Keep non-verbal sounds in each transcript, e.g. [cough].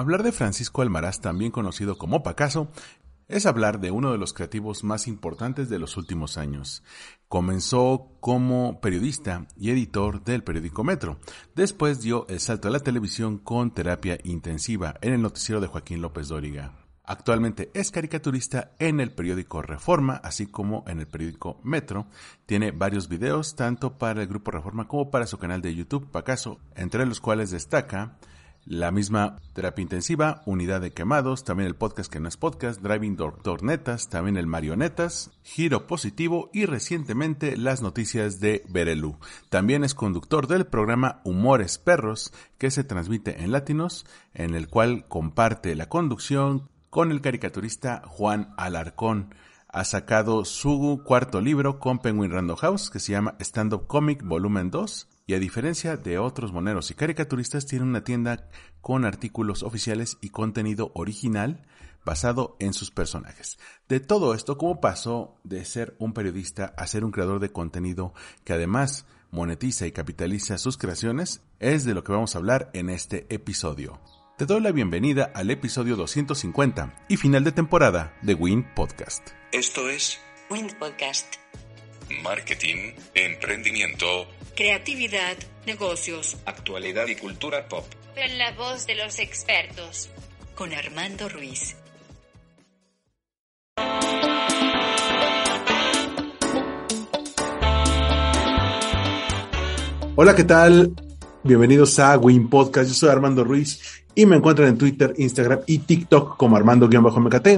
Hablar de Francisco Almaraz, también conocido como Pacaso, es hablar de uno de los creativos más importantes de los últimos años. Comenzó como periodista y editor del periódico Metro. Después dio el salto a la televisión con terapia intensiva en el noticiero de Joaquín López Dóriga. Actualmente es caricaturista en el periódico Reforma, así como en el periódico Metro. Tiene varios videos tanto para el grupo Reforma como para su canal de YouTube Pacaso, entre los cuales destaca la misma terapia intensiva, unidad de quemados, también el podcast que no es podcast, Driving Doctor Netas, también el Marionetas, Giro Positivo y recientemente las noticias de Berelú. También es conductor del programa Humores Perros que se transmite en Latinos, en el cual comparte la conducción con el caricaturista Juan Alarcón. Ha sacado su cuarto libro con Penguin Random House que se llama Stand Up Comic Volumen 2 y a diferencia de otros moneros y caricaturistas tiene una tienda con artículos oficiales y contenido original basado en sus personajes. De todo esto, ¿cómo pasó de ser un periodista a ser un creador de contenido que además monetiza y capitaliza sus creaciones? Es de lo que vamos a hablar en este episodio. Te doy la bienvenida al episodio 250 y final de temporada de Win Podcast. Esto es Wind Podcast. Marketing, Emprendimiento, Creatividad, negocios. Actualidad y Cultura Pop. En la voz de los expertos. Con Armando Ruiz. Hola, ¿qué tal? Bienvenidos a Win Podcast. Yo soy Armando Ruiz y me encuentran en Twitter, Instagram y TikTok como Armando-MKT.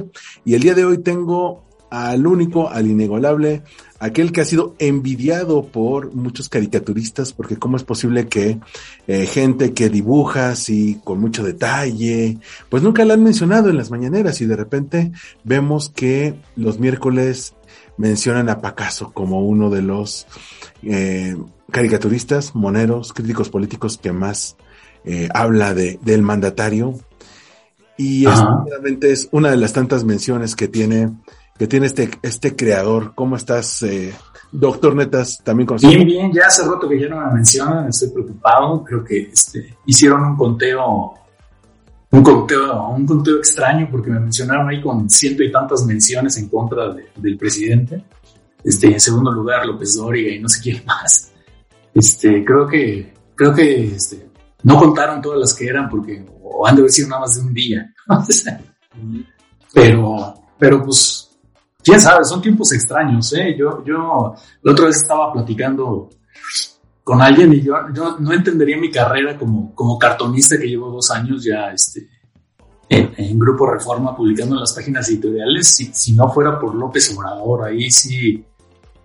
Y el día de hoy tengo al único, al inigualable, aquel que ha sido envidiado por muchos caricaturistas, porque cómo es posible que eh, gente que dibuja así con mucho detalle, pues nunca la han mencionado en las mañaneras y de repente vemos que los miércoles mencionan a Pacaso como uno de los eh, caricaturistas, moneros, críticos políticos que más eh, habla de, del mandatario. Y es, es una de las tantas menciones que tiene que tiene este, este creador. ¿Cómo estás, eh, doctor Netas? También conocido. Bien, bien, ya hace rato que ya no me mencionan, estoy preocupado. Creo que este, hicieron un conteo, un conteo, un conteo extraño porque me mencionaron ahí con ciento y tantas menciones en contra del presidente. Este, en segundo lugar, López Dóriga y no sé quién [laughs] más. Este, creo que, creo que este, no contaron todas las que eran porque o han de haber sido nada más de un día. [laughs] pero, pero pues quién sabe, son tiempos extraños, ¿eh? Yo, yo la otra vez estaba platicando con alguien y yo, yo no entendería mi carrera como, como cartonista que llevo dos años ya este, en, Grupo Reforma publicando en las páginas editoriales si, si no fuera por López Obrador. Ahí sí,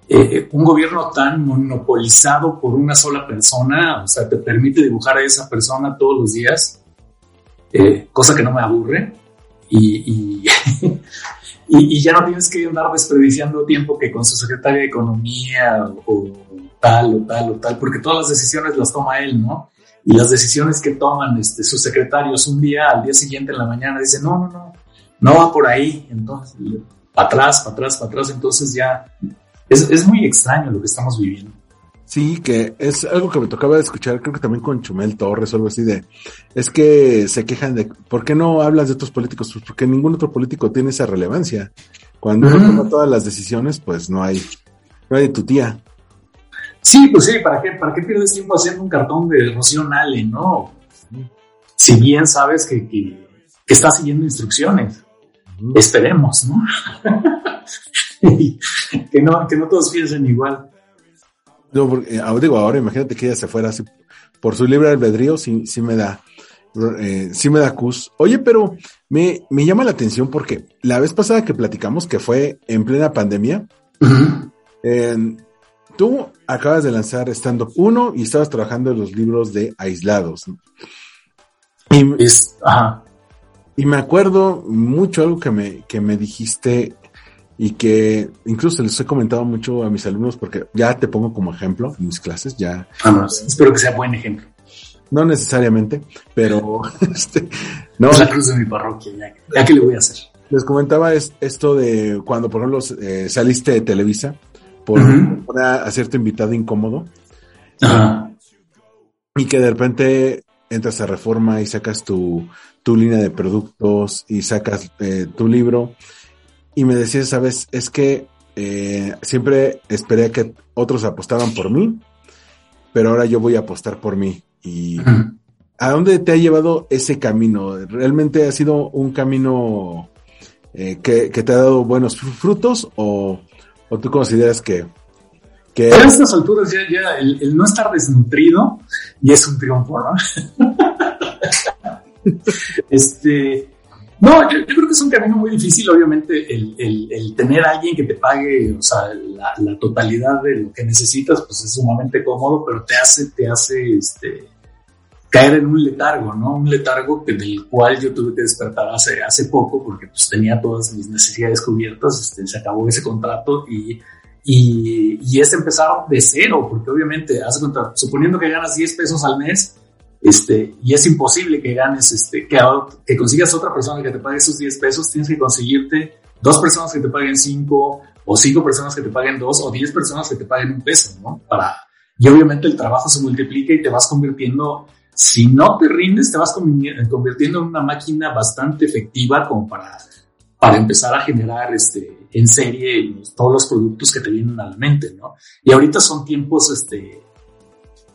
eh, un gobierno tan monopolizado por una sola persona, o sea, te permite dibujar a esa persona todos los días, eh, cosa que no me aburre. Y, [laughs] y, ya no tienes que andar desperdiciando tiempo que con su secretaria de Economía o, tal o tal o tal, porque todas las decisiones las toma él, ¿no? Y las decisiones que toman este, sus secretarios un día, al día siguiente en la mañana, dicen, no, no, no, no va por ahí, entonces, para atrás, para atrás, para atrás, entonces ya es, es muy extraño lo que estamos viviendo. Sí, que es algo que me tocaba escuchar, creo que también con Chumel Torres o algo así de, es que se quejan de, ¿por qué no hablas de otros políticos? Pues porque ningún otro político tiene esa relevancia. Cuando uno toma todas las decisiones, pues no hay, no hay de tu tía. Sí, pues sí, ¿para qué, para qué pierdes tiempo haciendo un cartón de Rocío Nale, no? Si bien sabes que, que, está siguiendo instrucciones. Esperemos, ¿no? [laughs] que ¿no? Que no todos piensen igual. No, porque, eh, digo, ahora imagínate que ella se fuera así por su libre albedrío, sí, sí me da, eh, sí me da cus. Oye, pero me, me llama la atención porque la vez pasada que platicamos, que fue en plena pandemia, tú acabas de lanzar Stand Up 1 y estabas trabajando en los libros de Aislados. Y, es, y me acuerdo mucho algo que me, que me dijiste y que incluso les he comentado mucho a mis alumnos porque ya te pongo como ejemplo en mis clases, ya. Vamos, espero que sea buen ejemplo. No necesariamente, pero [laughs] este, no. Es la cruz de mi parroquia, ya, que le voy a hacer. Les comentaba es, esto de cuando, por ejemplo, eh, saliste de Televisa por uh a cierto invitado incómodo. Y que de repente entras a Reforma y sacas tu, tu línea de productos y sacas eh, tu libro. Y me decías, sabes, es que eh, siempre esperé que otros apostaban por mí, pero ahora yo voy a apostar por mí. Y ¿a dónde te ha llevado ese camino? ¿Realmente ha sido un camino eh, que, te ha dado buenos frutos o, o tú consideras que, que... A estas alturas ya, ya el, no estar desnutrido y es un triunfo, ¿no? [laughs] este, no, yo, creo que es un camino muy difícil, obviamente, el, el, tener a alguien que te pague, o sea, la, la, totalidad de lo que necesitas, pues es sumamente cómodo, pero te hace, te hace, este, caer en un letargo, ¿no? Un letargo que, del cual yo tuve que despertar hace, hace poco porque pues tenía todas mis necesidades cubiertas, este, se acabó ese contrato y, y, y es empezar de cero, porque obviamente, hace suponiendo que ganas 10 pesos al mes, este, y es imposible que ganes, este, que, que consigas otra persona que te pague esos 10 pesos, tienes que conseguirte dos personas que te paguen 5, o cinco personas que te paguen 2, o 10 personas que te paguen un peso, ¿no? Para, y obviamente el trabajo se multiplica y te vas convirtiendo si no te rindes, te vas convirtiendo en una máquina bastante efectiva como para, para empezar a generar este, en serie todos los productos que te vienen a la mente, ¿no? Y ahorita son tiempos, este,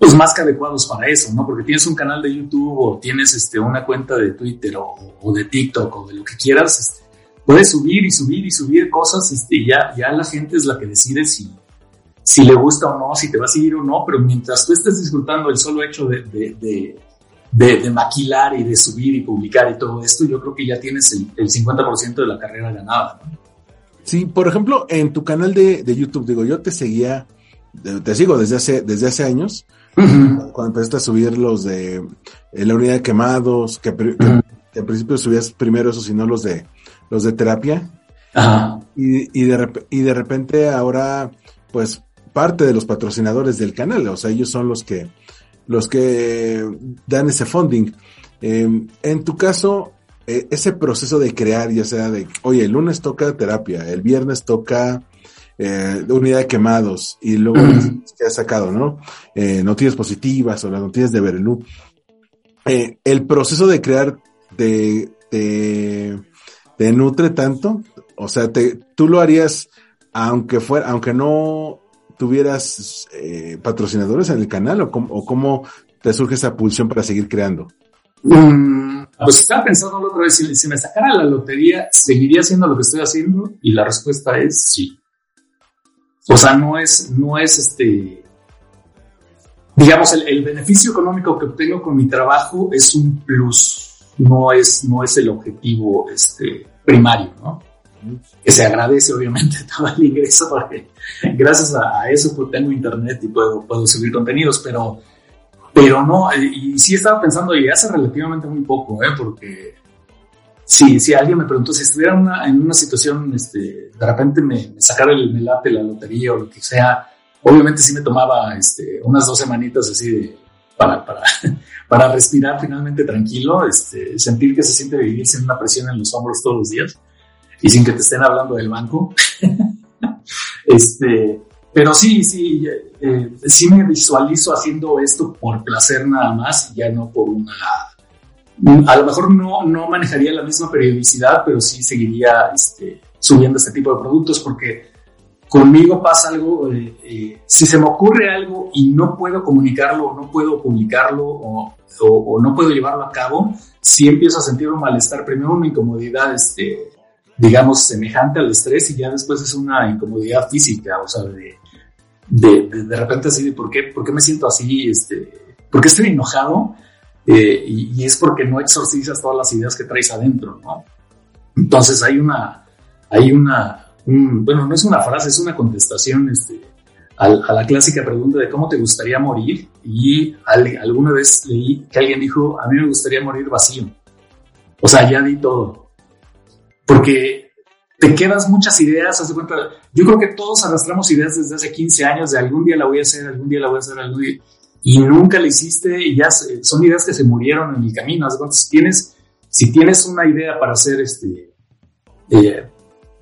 pues más que adecuados para eso, ¿no? Porque tienes un canal de YouTube o tienes este, una cuenta de Twitter o, de TikTok o de lo que quieras, este, puedes subir y subir y subir cosas, este, y ya, ya la gente es la que decide si, si le gusta o no, si te va a seguir o no, pero mientras tú estés disfrutando el solo hecho de, de, de, maquilar y de subir y publicar y todo esto, yo creo que ya tienes el, el 50% de la carrera ganada. Sí, por ejemplo, en tu canal de, YouTube, digo, yo te seguía, te sigo desde hace, desde hace años, cuando empezaste a subir los de eh, la unidad de quemados, que, al principio subías primero esos y no los de, los de terapia. Y, y, de, y de repente ahora, pues parte de los patrocinadores del canal, o sea, ellos son los que, los que dan ese funding. Em, en tu caso, eh, ese proceso de crear, ya sea de, oye, el lunes toca terapia, el viernes toca eh, unidad de quemados y luego que has sacado, ¿no? Eh, noticias positivas o las noticias de Berelú. Eh, el proceso de crear te, te, te, nutre tanto, o sea, te, tú lo harías aunque fuera, aunque no tuvieras eh, patrocinadores en el canal o cómo, te surge esa pulsión para seguir creando? Mm, pues estaba pensando la otra vez, si, me sacara la lotería, ¿seguiría haciendo lo que estoy haciendo? Y la respuesta es sí. O sea, no es, no es este, digamos, el, beneficio económico que obtengo con mi trabajo es un plus, no es, no es el objetivo este, primario, ¿no? que se agradece obviamente [laughs] todo el ingreso porque gracias a, eso pues, tengo internet y puedo, puedo subir contenidos, pero, pero no, eh, y, sí estaba pensando y hace relativamente muy poco, ¿eh? porque si, si alguien me preguntó si estuviera en una situación, este, de repente me, sacara el melate, la lotería o lo que sea, obviamente sí me tomaba este, unas dos semanitas así de, para, para, [laughs] para respirar finalmente tranquilo, este, sentir que se siente vivir sin una presión en los hombros todos los días y sin que te estén hablando del banco. [laughs] este, pero sí, sí, eh, sí me visualizo haciendo esto por placer nada más, ya no por una... A lo mejor no, no manejaría la misma periodicidad, pero sí seguiría este, subiendo este tipo de productos porque conmigo pasa algo, eh, eh, si se me ocurre algo y no puedo comunicarlo no puedo publicarlo o, o, no puedo llevarlo a cabo, sí empiezo a sentir un malestar, primero una incomodidad este, digamos, semejante al estrés y ya después es una incomodidad física, o sea, de, de, de, repente así de por qué, por qué me siento así, este, por qué estoy enojado eh, y, es porque no exorcizas todas las ideas que traes adentro, ¿no? Entonces hay una, hay una, bueno, no es una frase, es una contestación, este, a, a, la clásica pregunta de cómo te gustaría morir y alguna vez leí que alguien dijo, a mí me gustaría morir vacío. O sea, ya di todo porque te quedas muchas ideas, haz cuenta, yo creo que todos arrastramos ideas desde hace 15 años de algún día la voy a hacer, algún día la voy a hacer, algún día, y nunca la hiciste y ya son ideas que se murieron en el camino, si tienes, si tienes una idea para hacer este, eh,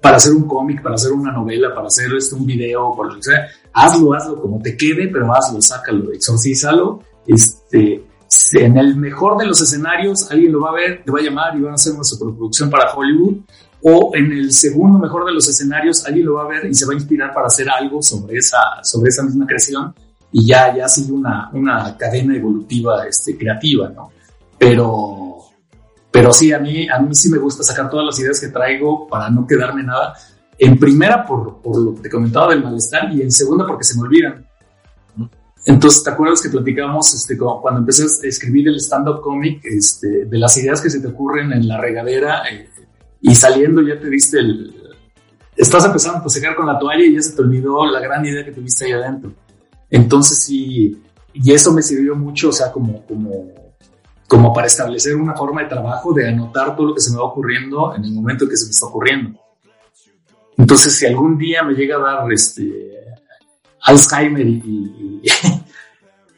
para hacer un cómic, para hacer una novela, para hacer este, un video, por lo que sea, hazlo, hazlo como te quede, pero hazlo, sácalo, exorcízalo, este, en el mejor de los escenarios alguien lo va a ver, te va a llamar y van a hacer una superproducción para Hollywood, o en el segundo mejor de los escenarios alguien lo va a ver y se va a inspirar para hacer algo sobre esa, sobre esa misma creación y ya, ya sigue una, una cadena evolutiva este, creativa, ¿no? Pero, pero sí, a mí, a mí sí me gusta sacar todas las ideas que traigo para no quedarme nada. En primera, por, por lo que te comentaba del malestar, y en segunda, porque se me olvidan. Entonces, ¿te acuerdas que platicamos este, cuando empecé a escribir el stand-up comic, este, de las ideas que se te ocurren en la regadera eh, y saliendo ya te diste el... Estás empezando a secar con la toalla y ya se te olvidó la gran idea que tuviste ahí adentro. Entonces, sí, y eso me sirvió mucho, o sea, como, como, como para establecer una forma de trabajo, de anotar todo lo que se me va ocurriendo en el momento que se me está ocurriendo. Entonces, si algún día me llega a dar este, Alzheimer y,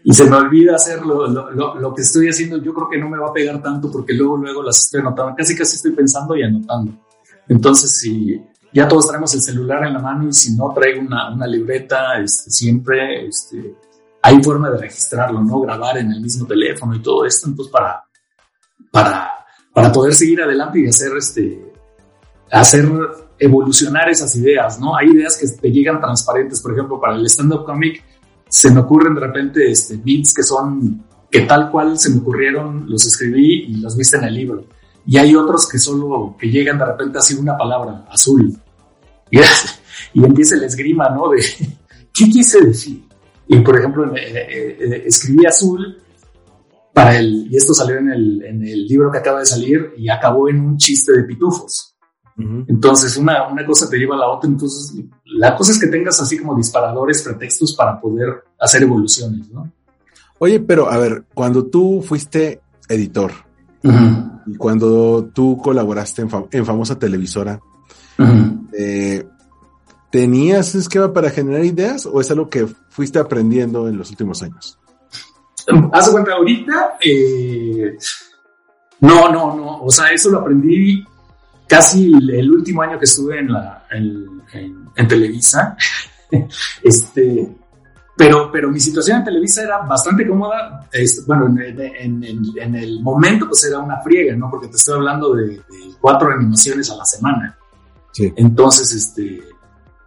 y, [laughs] se me olvida hacer lo, lo, lo, que estoy haciendo, yo creo que no me va a pegar tanto porque luego, luego las estoy anotando. Casi, casi estoy pensando y anotando. Entonces, si ya todos traemos el celular en la mano y si no traigo una, una libreta, este, siempre este, hay forma de registrarlo, ¿no? Grabar en el mismo teléfono y todo esto. Entonces, para, para, para poder seguir adelante y hacer este, hacer evolucionar esas ideas, ¿no? Hay ideas que te llegan transparentes, por ejemplo, para el stand-up comic se me ocurren de repente este, beats que son, que tal cual se me ocurrieron, los escribí y los viste en el libro. Y hay otros que solo, que llegan de repente así una palabra, azul. Y, [laughs] y empieza el esgrima, ¿no? De, [laughs] ¿qué quise decir? Y por ejemplo, eh, eh, escribí azul para el, y esto salió en el, en el libro que acaba de salir y acabó en un chiste de pitufos. Entonces, una, una cosa te lleva a la otra. Entonces, la cosa es que tengas así como disparadores, pretextos para poder hacer evoluciones, ¿no? Oye, pero a ver, cuando tú fuiste editor y cuando tú colaboraste en, famosa televisora, eh, ¿tenías esquema para generar ideas o es algo que fuiste aprendiendo en los últimos años? Haz cuenta, ahorita, eh, no, no, no, o sea, eso lo aprendí casi el último año que estuve en, la, en, Televisa, [laughs] este, pero, pero mi situación en Televisa era bastante cómoda. bueno, en, en, el momento pues era una friega, ¿no? Porque te estoy hablando de, cuatro animaciones a la semana. Entonces, este,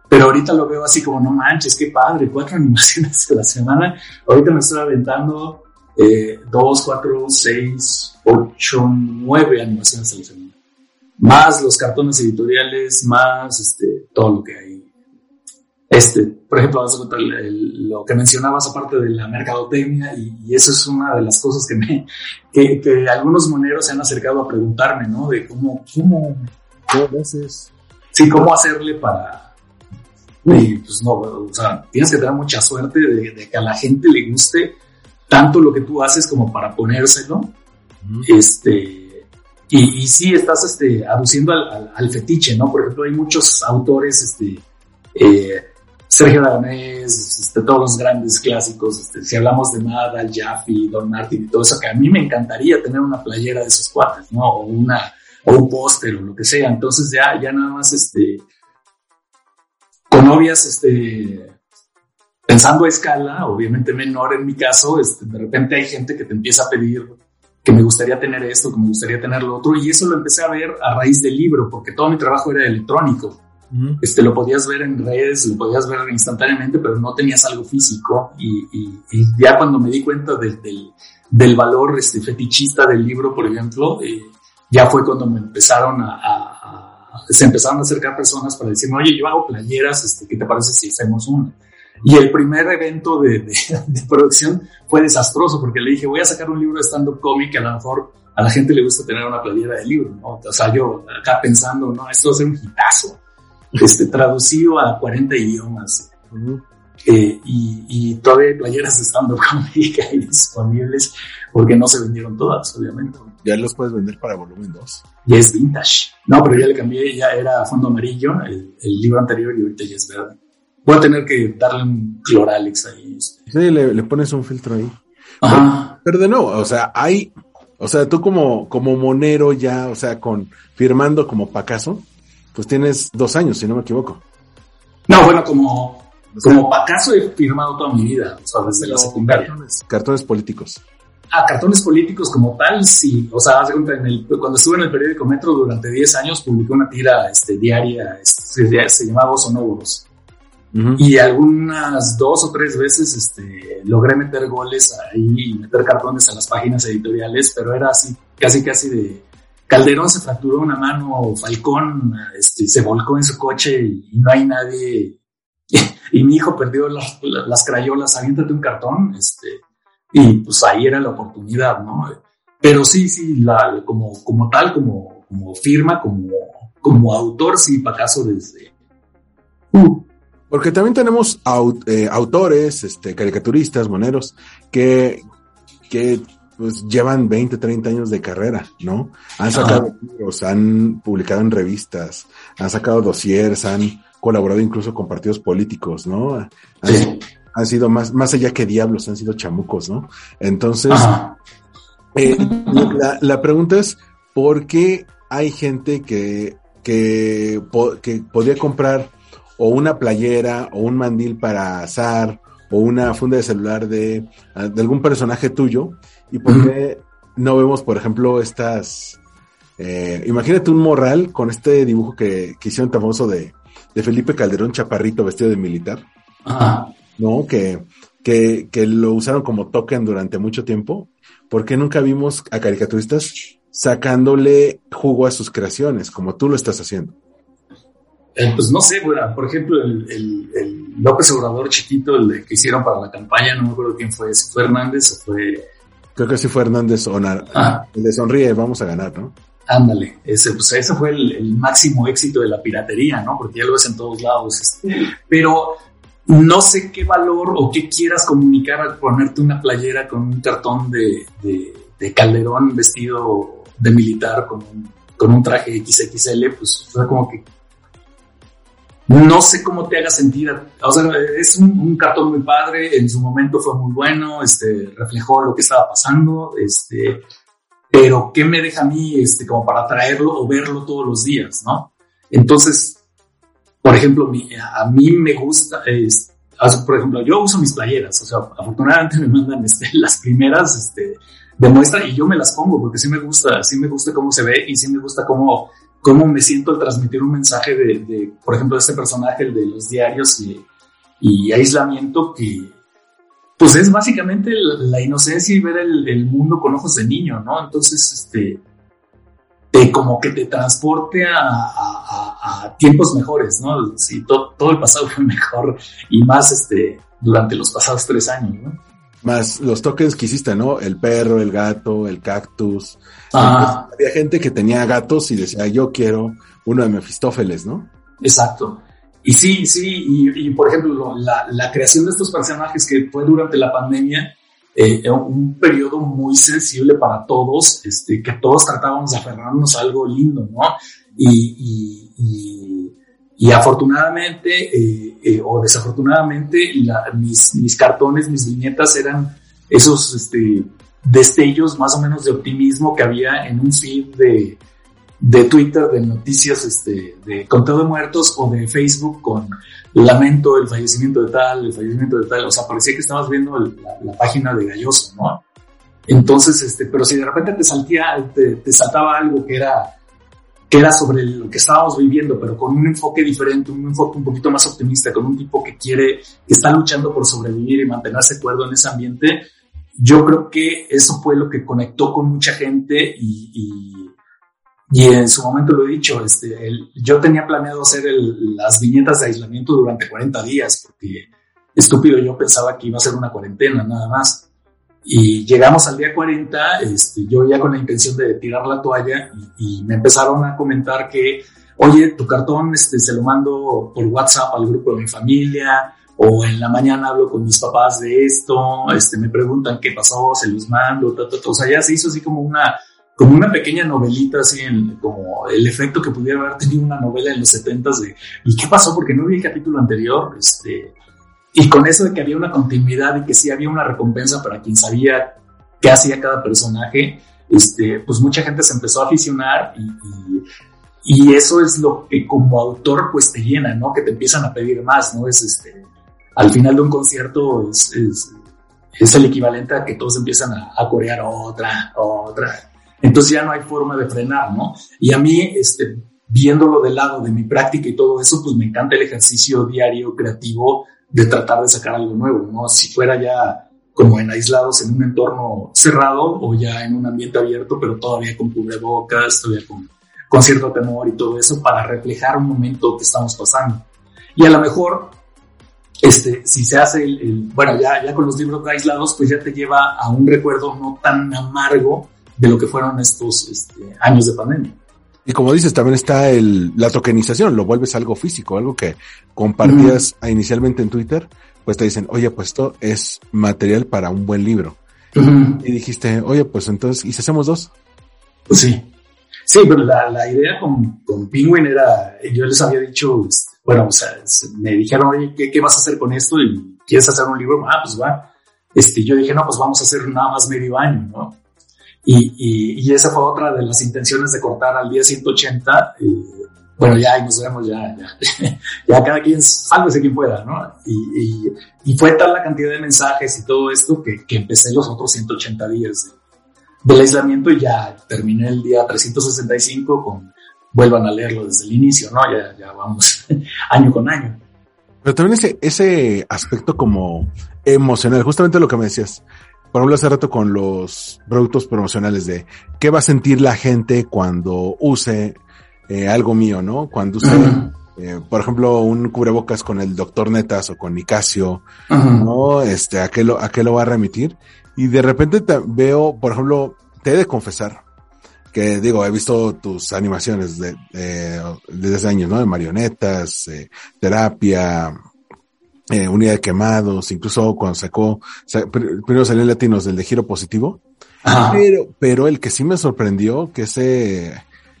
pero ahorita lo veo así como, no manches, qué padre, cuatro [laughs] animaciones a la semana. Ahorita me estoy aventando eh, dos, cuatro, seis, ocho, nueve animaciones a la semana más los cartones editoriales, más este, todo lo que hay. Este, por ejemplo, lo que mencionabas aparte de la mercadotecnia y, eso es una de las cosas que me, que, algunos moneros se han acercado a preguntarme, ¿no? De cómo, cómo, ¿Cómo haces? Sí, cómo hacerle para, y pues no, o sea, tienes que tener mucha suerte de, de, que a la gente le guste tanto lo que tú haces como para ponérselo. Este, y, y sí estás este, aduciendo al, al, fetiche, ¿no? Por ejemplo, hay muchos autores, este, eh, Sergio Aragonés, este, todos los grandes clásicos, este, si hablamos de Nadal, Jaffe, Don Martin y todo eso, que a mí me encantaría tener una playera de esos cuates, ¿no? O una, o un póster o lo que sea. Entonces ya, ya nada más, este, con novias, este, pensando a escala, obviamente menor en mi caso, este, de repente hay gente que te empieza a pedir que me gustaría tener esto, que me gustaría tener lo otro, y eso lo empecé a ver a raíz del libro, porque todo mi trabajo era electrónico. Este, lo podías ver en redes, lo podías ver instantáneamente, pero no tenías algo físico. Y, ya cuando me di cuenta del, del, valor este, fetichista del libro, por ejemplo, eh, ya fue cuando me empezaron a, se empezaron a acercar personas para decirme, oye, yo hago playeras, este, ¿qué te parece si hacemos una? Y el primer evento de, de, [laughs] producción fue desastroso porque le dije, voy a sacar un libro de stand-up cómic, a lo mejor a la gente le gusta tener una playera de libro, ¿no? O sea, yo acá pensando, no, esto va a ser un hitazo, este, traducido a 40 idiomas. Eh, y, y, todavía hay playeras de stand-up cómic ahí [laughs] disponibles porque no se vendieron todas, obviamente. Ya los puedes vender para volumen 2. Ya es vintage. No, pero ya le cambié, ya era fondo amarillo, el, el libro anterior y ahorita ya es verde. Voy a tener que darle un cloralex ahí. Este. Sí, le, pones un filtro ahí. Ajá. Pero, de nuevo, o sea, hay, o sea, tú como, como monero ya, o sea, con, firmando como Pacaso, pues tienes dos años, si no me equivoco. No, bueno, como, como Pacaso he firmado toda mi vida, o sea, desde la secundaria. Cartones, políticos. a cartones políticos como tal, sí. O sea, en el, cuando estuve en el periódico Metro durante 10 años, publiqué una tira este, diaria, este, se llamaba Osos Y algunas dos o tres veces este, logré meter goles ahí, meter cartones a las páginas editoriales, pero era así, casi casi de... Calderón se fracturó una mano, Falcón este, se volcó en su coche y, no hay nadie. [laughs] y mi hijo perdió las, las crayolas, aviéntate un cartón, este, y pues ahí era la oportunidad, ¿no? Pero sí, sí, la, como, como tal, como, como firma, como, como autor, sí, para caso desde... Uh. Porque también tenemos eh, autores, este, caricaturistas, moneros, que, que pues llevan 20, 30 años de carrera, ¿no? Han sacado libros, han publicado en revistas, han sacado dossiers, han colaborado incluso con partidos políticos, ¿no? sí han sido más, más allá que diablos, han sido chamucos, ¿no? Entonces, eh, la, pregunta es, ¿por qué hay gente que, que, que podría comprar o una playera o un mandil para azar o una funda de celular de, de algún personaje tuyo? ¿Y por qué no vemos, por ejemplo, estas... Eh, imagínate un morral con este dibujo que, que hicieron tan famoso de, de Felipe Calderón Chaparrito vestido de militar. Ajá. ¿no? Que, que, que lo usaron como token durante mucho tiempo. ¿Por qué nunca vimos a caricaturistas sacándole jugo a sus creaciones, como tú lo estás haciendo? Eh, pues no sé, bueno, por ejemplo, el, el, López Obrador chiquito, el que hicieron para la campaña, no me acuerdo quién fue, si fue Hernández o fue... Creo que sí fue Hernández o ah. El de Sonríe, vamos a ganar, ¿no? Ándale, ese, pues ese fue el, máximo éxito de la piratería, ¿no? Porque ya lo ves en todos lados. Este. Pero no sé qué valor o qué quieras comunicar al ponerte una playera con un cartón de, de, Calderón vestido de militar con un, con un traje XXL, pues fue como que no sé cómo te haga sentir. O sea, es un, cartón muy padre, en su momento fue muy bueno, este, reflejó lo que estaba pasando, este, pero ¿qué me deja a mí este, como para traerlo o verlo todos los días, no? Entonces, por ejemplo, a mí me gusta, por ejemplo, yo uso mis playeras, o sea, afortunadamente [laughs] me mandan este, las primeras este, de muestra y yo me las pongo porque sí me gusta, sí me gusta cómo se ve y sí me gusta cómo, cómo me siento al transmitir un mensaje de, por ejemplo, de este personaje, el de los diarios y, aislamiento, que pues es básicamente la, inocencia y ver el, el, mundo con ojos de niño, ¿no? Entonces, este, como que te transporte a, tiempos mejores, ¿no? Sí, todo el pasado fue [laughs] mejor y más este, durante los pasados tres años, ¿no? Más los tokens que hiciste, ¿no? El perro, el gato, el cactus. Ah. Había gente que tenía gatos y decía, yo quiero uno de Mefistófeles, ¿no? Exacto. Y sí, sí, y, por ejemplo, la, creación de estos personajes que fue durante la pandemia, eh, un periodo muy sensible para todos, este, que todos tratábamos de aferrarnos a algo lindo, ¿no? Y, y, y, afortunadamente eh, eh, o desafortunadamente mis, mis, cartones, mis viñetas eran esos este, destellos más o menos de optimismo que había en un feed de, de Twitter de noticias este, de conteo de muertos o de Facebook con lamento el fallecimiento de tal, el fallecimiento de tal, o sea, parecía que estabas viendo la, página de Galloso, ¿no? Entonces, este, pero si de repente te saltía, te, saltaba algo que era, que era sobre lo que estábamos viviendo, pero con un enfoque diferente, un enfoque un poquito más optimista, con un tipo que quiere, que está luchando por sobrevivir y mantenerse cuerdo en ese ambiente, yo creo que eso fue lo que conectó con mucha gente y y en su momento lo he dicho, este, yo tenía planeado hacer las viñetas de aislamiento durante 40 días, porque estúpido yo pensaba que iba a ser una cuarentena nada más. Y llegamos al día 40, este, yo ya con la intención de tirar la toalla y, me empezaron a comentar que, oye, tu cartón este, se lo mando por WhatsApp al grupo de mi familia, o en la mañana hablo con mis papás de esto, este, me preguntan qué pasó, se los mando, o sea, ya se hizo así como una, como una pequeña novelita, así, como el efecto que pudiera haber tenido una novela en los setentas de ¿y qué pasó? Porque no vi el capítulo anterior, este, y con eso de que había una continuidad y que sí había una recompensa para quien sabía qué hacía cada personaje, este, pues mucha gente se empezó a aficionar y, y, eso es lo que como autor pues te llena, ¿no? Que te empiezan a pedir más, ¿no? Es este, al final de un concierto es es el equivalente a que todos empiezan a corear otra, otra. Entonces ya no hay forma de frenar, ¿no? Y a mí, este, viéndolo del lado de mi práctica y todo eso, pues me encanta el ejercicio diario creativo de tratar de sacar algo nuevo, ¿no? Si fuera ya como en aislados en un entorno cerrado o ya en un ambiente abierto, pero todavía con cubrebocas, todavía con, con cierto temor y todo eso para reflejar un momento que estamos pasando. Y a lo mejor, este, si se hace el, bueno, ya, ya con los libros aislados, pues ya te lleva a un recuerdo no tan amargo de lo que fueron estos este, años de pandemia. Y como dices, también está el, la tokenización, lo vuelves algo físico, algo que compartías inicialmente en Twitter, pues te dicen, oye, pues esto es material para un buen libro. Y dijiste, oye, pues entonces, ¿y si hacemos dos? Pues sí. Sí, pero la, la idea con, con Penguin era, yo les había dicho, este, bueno, o sea, me dijeron, oye, ¿qué, ¿qué, vas a hacer con esto? ¿Y quieres hacer un libro? Ah, pues va. Este, yo dije, no, pues vamos a hacer nada más medio año, ¿no? Y, y, y, esa fue otra de las intenciones de cortar al día 180. Y, bueno, ya ahí nos vemos, ya, ya, [laughs] ya cada quien, sálvese quien pueda, ¿no? Y, y, fue tal la cantidad de mensajes y todo esto que, que empecé los otros 180 días de, del aislamiento y ya terminé el día 365 con vuelvan a leerlo desde el inicio, ¿no? Ya, ya vamos [laughs] año con año. Pero también ese, ese aspecto como emocional, justamente lo que me decías, por ejemplo, hace rato con los productos promocionales de qué va a sentir la gente cuando use eh, algo mío, ¿no? Cuando use, eh, por ejemplo, un cubrebocas con el doctor Netas o con Nicasio, ¿no? Este, ¿a qué, lo, ¿a qué lo va a remitir? Y de repente te veo, por ejemplo, te he de confesar que digo, he visto tus animaciones de, de, desde años, ¿no? De marionetas, eh, terapia, eh, unidad de quemados, incluso cuando sacó, primero salió Latinos del de giro positivo, pero, pero el que sí me sorprendió, que ese,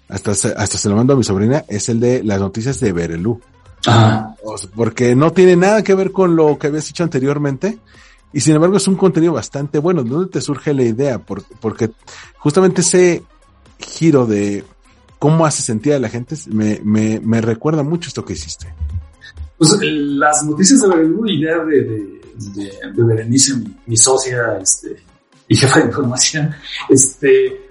hasta, hasta se lo mando a mi sobrina, es el de las noticias de Berelú. Porque no tiene nada que ver con lo que habías hecho anteriormente. Y sin embargo es un contenido bastante bueno. ¿Dónde te surge la idea? porque justamente ese giro de cómo hace sentir a la gente me, me, me recuerda mucho esto que hiciste. Pues las noticias de Berenice, idea de, de, de, de Berenice, mi, mi, socia este, y jefa de información, este,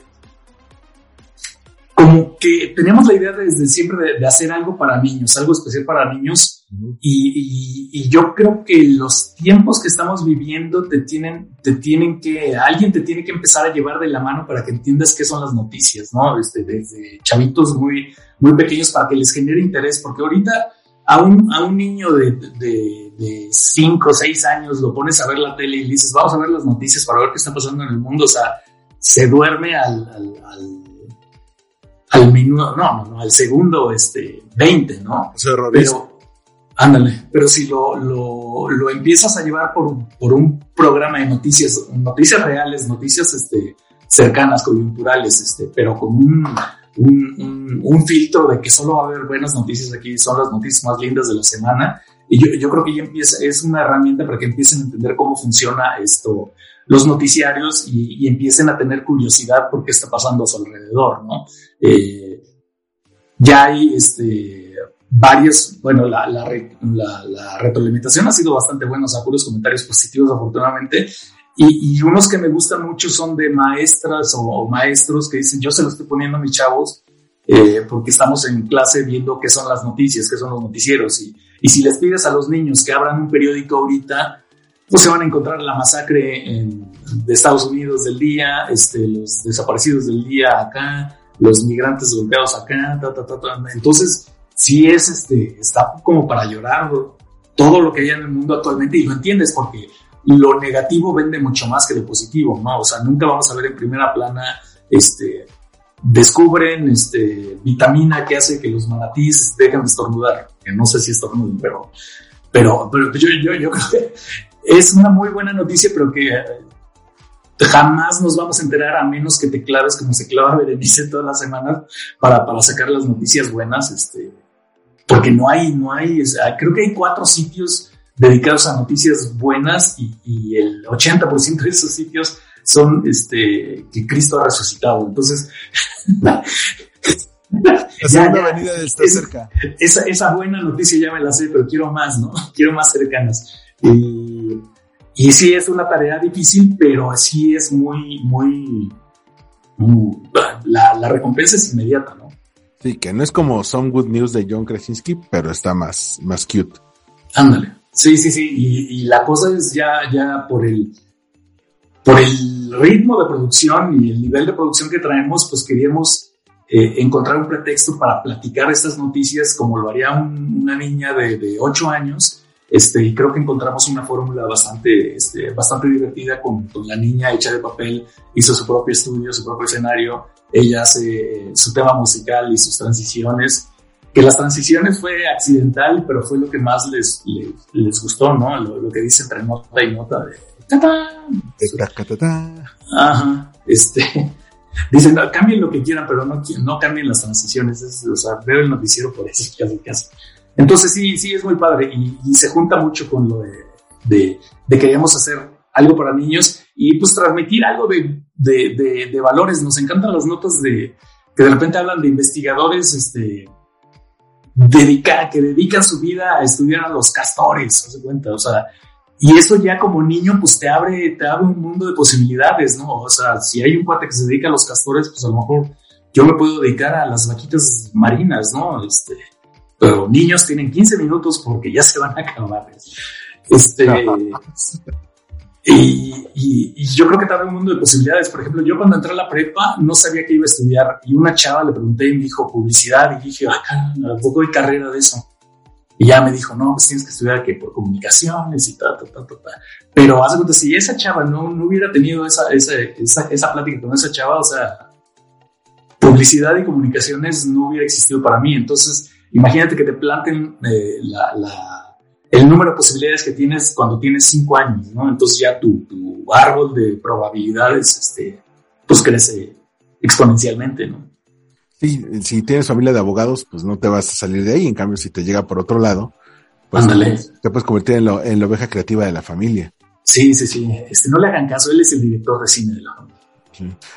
como que teníamos la idea desde siempre de, de, hacer algo para niños, algo especial para niños. Uh -huh. y, y, y, yo creo que los tiempos que estamos viviendo te tienen, te tienen que, alguien te tiene que empezar a llevar de la mano para que entiendas qué son las noticias, ¿no? Este, desde chavitos muy, muy pequeños para que les genere interés, porque ahorita a un, a un niño de, de, de cinco o seis años lo pones a ver la tele y le dices, vamos a ver las noticias para ver qué está pasando en el mundo. O sea, se duerme al, al, al, al minuto, no, no, no, al segundo este, 20, ¿no? Pero, ándale, pero si lo, lo, lo empiezas a llevar por, por un programa de noticias, noticias reales, noticias este, cercanas, coyunturales, este, pero con un un, un, un, filtro de que solo va a haber buenas noticias aquí, son las noticias más lindas de la semana. Y yo, yo creo que ya empieza, es una herramienta para que empiecen a entender cómo funciona esto, los noticiarios y, y empiecen a tener curiosidad por qué está pasando a su alrededor, ¿no? Eh, ya hay este, varios, bueno, la, la, la, la, retroalimentación ha sido bastante buena, o sea, puros comentarios positivos afortunadamente, y, y, unos que me gustan mucho son de maestras o, o, maestros que dicen, yo se lo estoy poniendo a mis chavos eh, porque estamos en clase viendo qué son las noticias, qué son los noticieros. Y, y, si les pides a los niños que abran un periódico ahorita, pues se van a encontrar la masacre en, de Estados Unidos del día, este, los desaparecidos del día acá, los migrantes golpeados acá, ta, ta, ta, ta. Entonces, sí es, este, está como para llorar todo lo que hay en el mundo actualmente y lo entiendes porque lo negativo vende mucho más que lo positivo, ¿no? O sea, nunca vamos a ver en primera plana, este, descubren, este, vitamina que hace que los manatíes dejen de estornudar, que no sé si estornuden, pero, pero, pero yo, yo, yo [laughs] creo que es una muy buena noticia, pero que jamás nos vamos a enterar a menos que te claves como se clava Berenice todas las semanas para, para sacar las noticias buenas, este, porque no hay, no hay, o creo que hay cuatro sitios dedicados a noticias buenas y, y el 80% de esos sitios son este, que Cristo ha resucitado. Entonces, [laughs] la segunda ya, avenida está es, cerca. Esa, esa buena noticia ya me la sé, pero quiero más, ¿no? [laughs] Quiero más cercanas. Y, y sí es una tarea difícil, pero sí es muy, muy, la, la, recompensa es inmediata, ¿no? Sí, que no es como Some Good News de John Krasinski, pero está más, más cute. Ándale. Sí, sí, sí. Y, la cosa es ya, ya por el, por el ritmo de producción y el nivel de producción que traemos, pues queríamos eh, encontrar un pretexto para platicar estas noticias como lo haría una niña de, de 8 años este, y creo que encontramos una fórmula bastante, este, bastante divertida con, con, la niña hecha de papel, hizo su propio estudio, su propio escenario, ella hace su tema musical y sus transiciones, que las transiciones fue accidental, pero fue lo que más les, les, gustó, ¿no? Lo, que dice entre nota y nota de... Ajá, este... [laughs] Dicen, cambien lo que quieran, pero no, no cambien las transiciones. Es, o sea, veo el noticiero por eso, [laughs] casi, casi. Entonces sí, sí, es muy padre y, se junta mucho con lo de, de, de, queremos hacer algo para niños y pues transmitir algo de, de, de, valores. Nos encantan las notas de que de repente hablan de investigadores este, dedica, que dedican su vida a estudiar a los castores, ¿se cuenta? O sea, y eso ya como niño pues te abre, te abre un mundo de posibilidades, ¿no? O sea, si hay un cuate que se dedica a los castores, pues a lo mejor yo me puedo dedicar a las vaquitas marinas, ¿no? Este, pero niños tienen 15 minutos porque ya se van a acabar. Este, [laughs] y, y, yo creo que también un mundo de posibilidades. Por ejemplo, yo cuando entré a la prepa no sabía que iba a estudiar y una chava le pregunté y me dijo publicidad y dije, ah, ¿a poco hay carrera de eso? Y ya me dijo, no, pues tienes que estudiar que por comunicaciones y tal, tal, tal, tal. Pero haz cuenta, si esa chava no, no hubiera tenido esa, esa, esa, esa plática con esa chava, o sea, publicidad y comunicaciones no hubiera existido para mí. Entonces, Imagínate que te planten eh, el número de posibilidades que tienes cuando tienes cinco años, ¿no? Entonces ya tu, árbol de probabilidades, este, pues crece exponencialmente, ¿no? Sí, si tienes familia de abogados, pues no te vas a salir de ahí. En cambio, si te llega por otro lado, pues te puedes convertir en, en la oveja creativa de la familia. Sí, sí, sí. Este, no le hagan caso, él es el director de cine de la familia.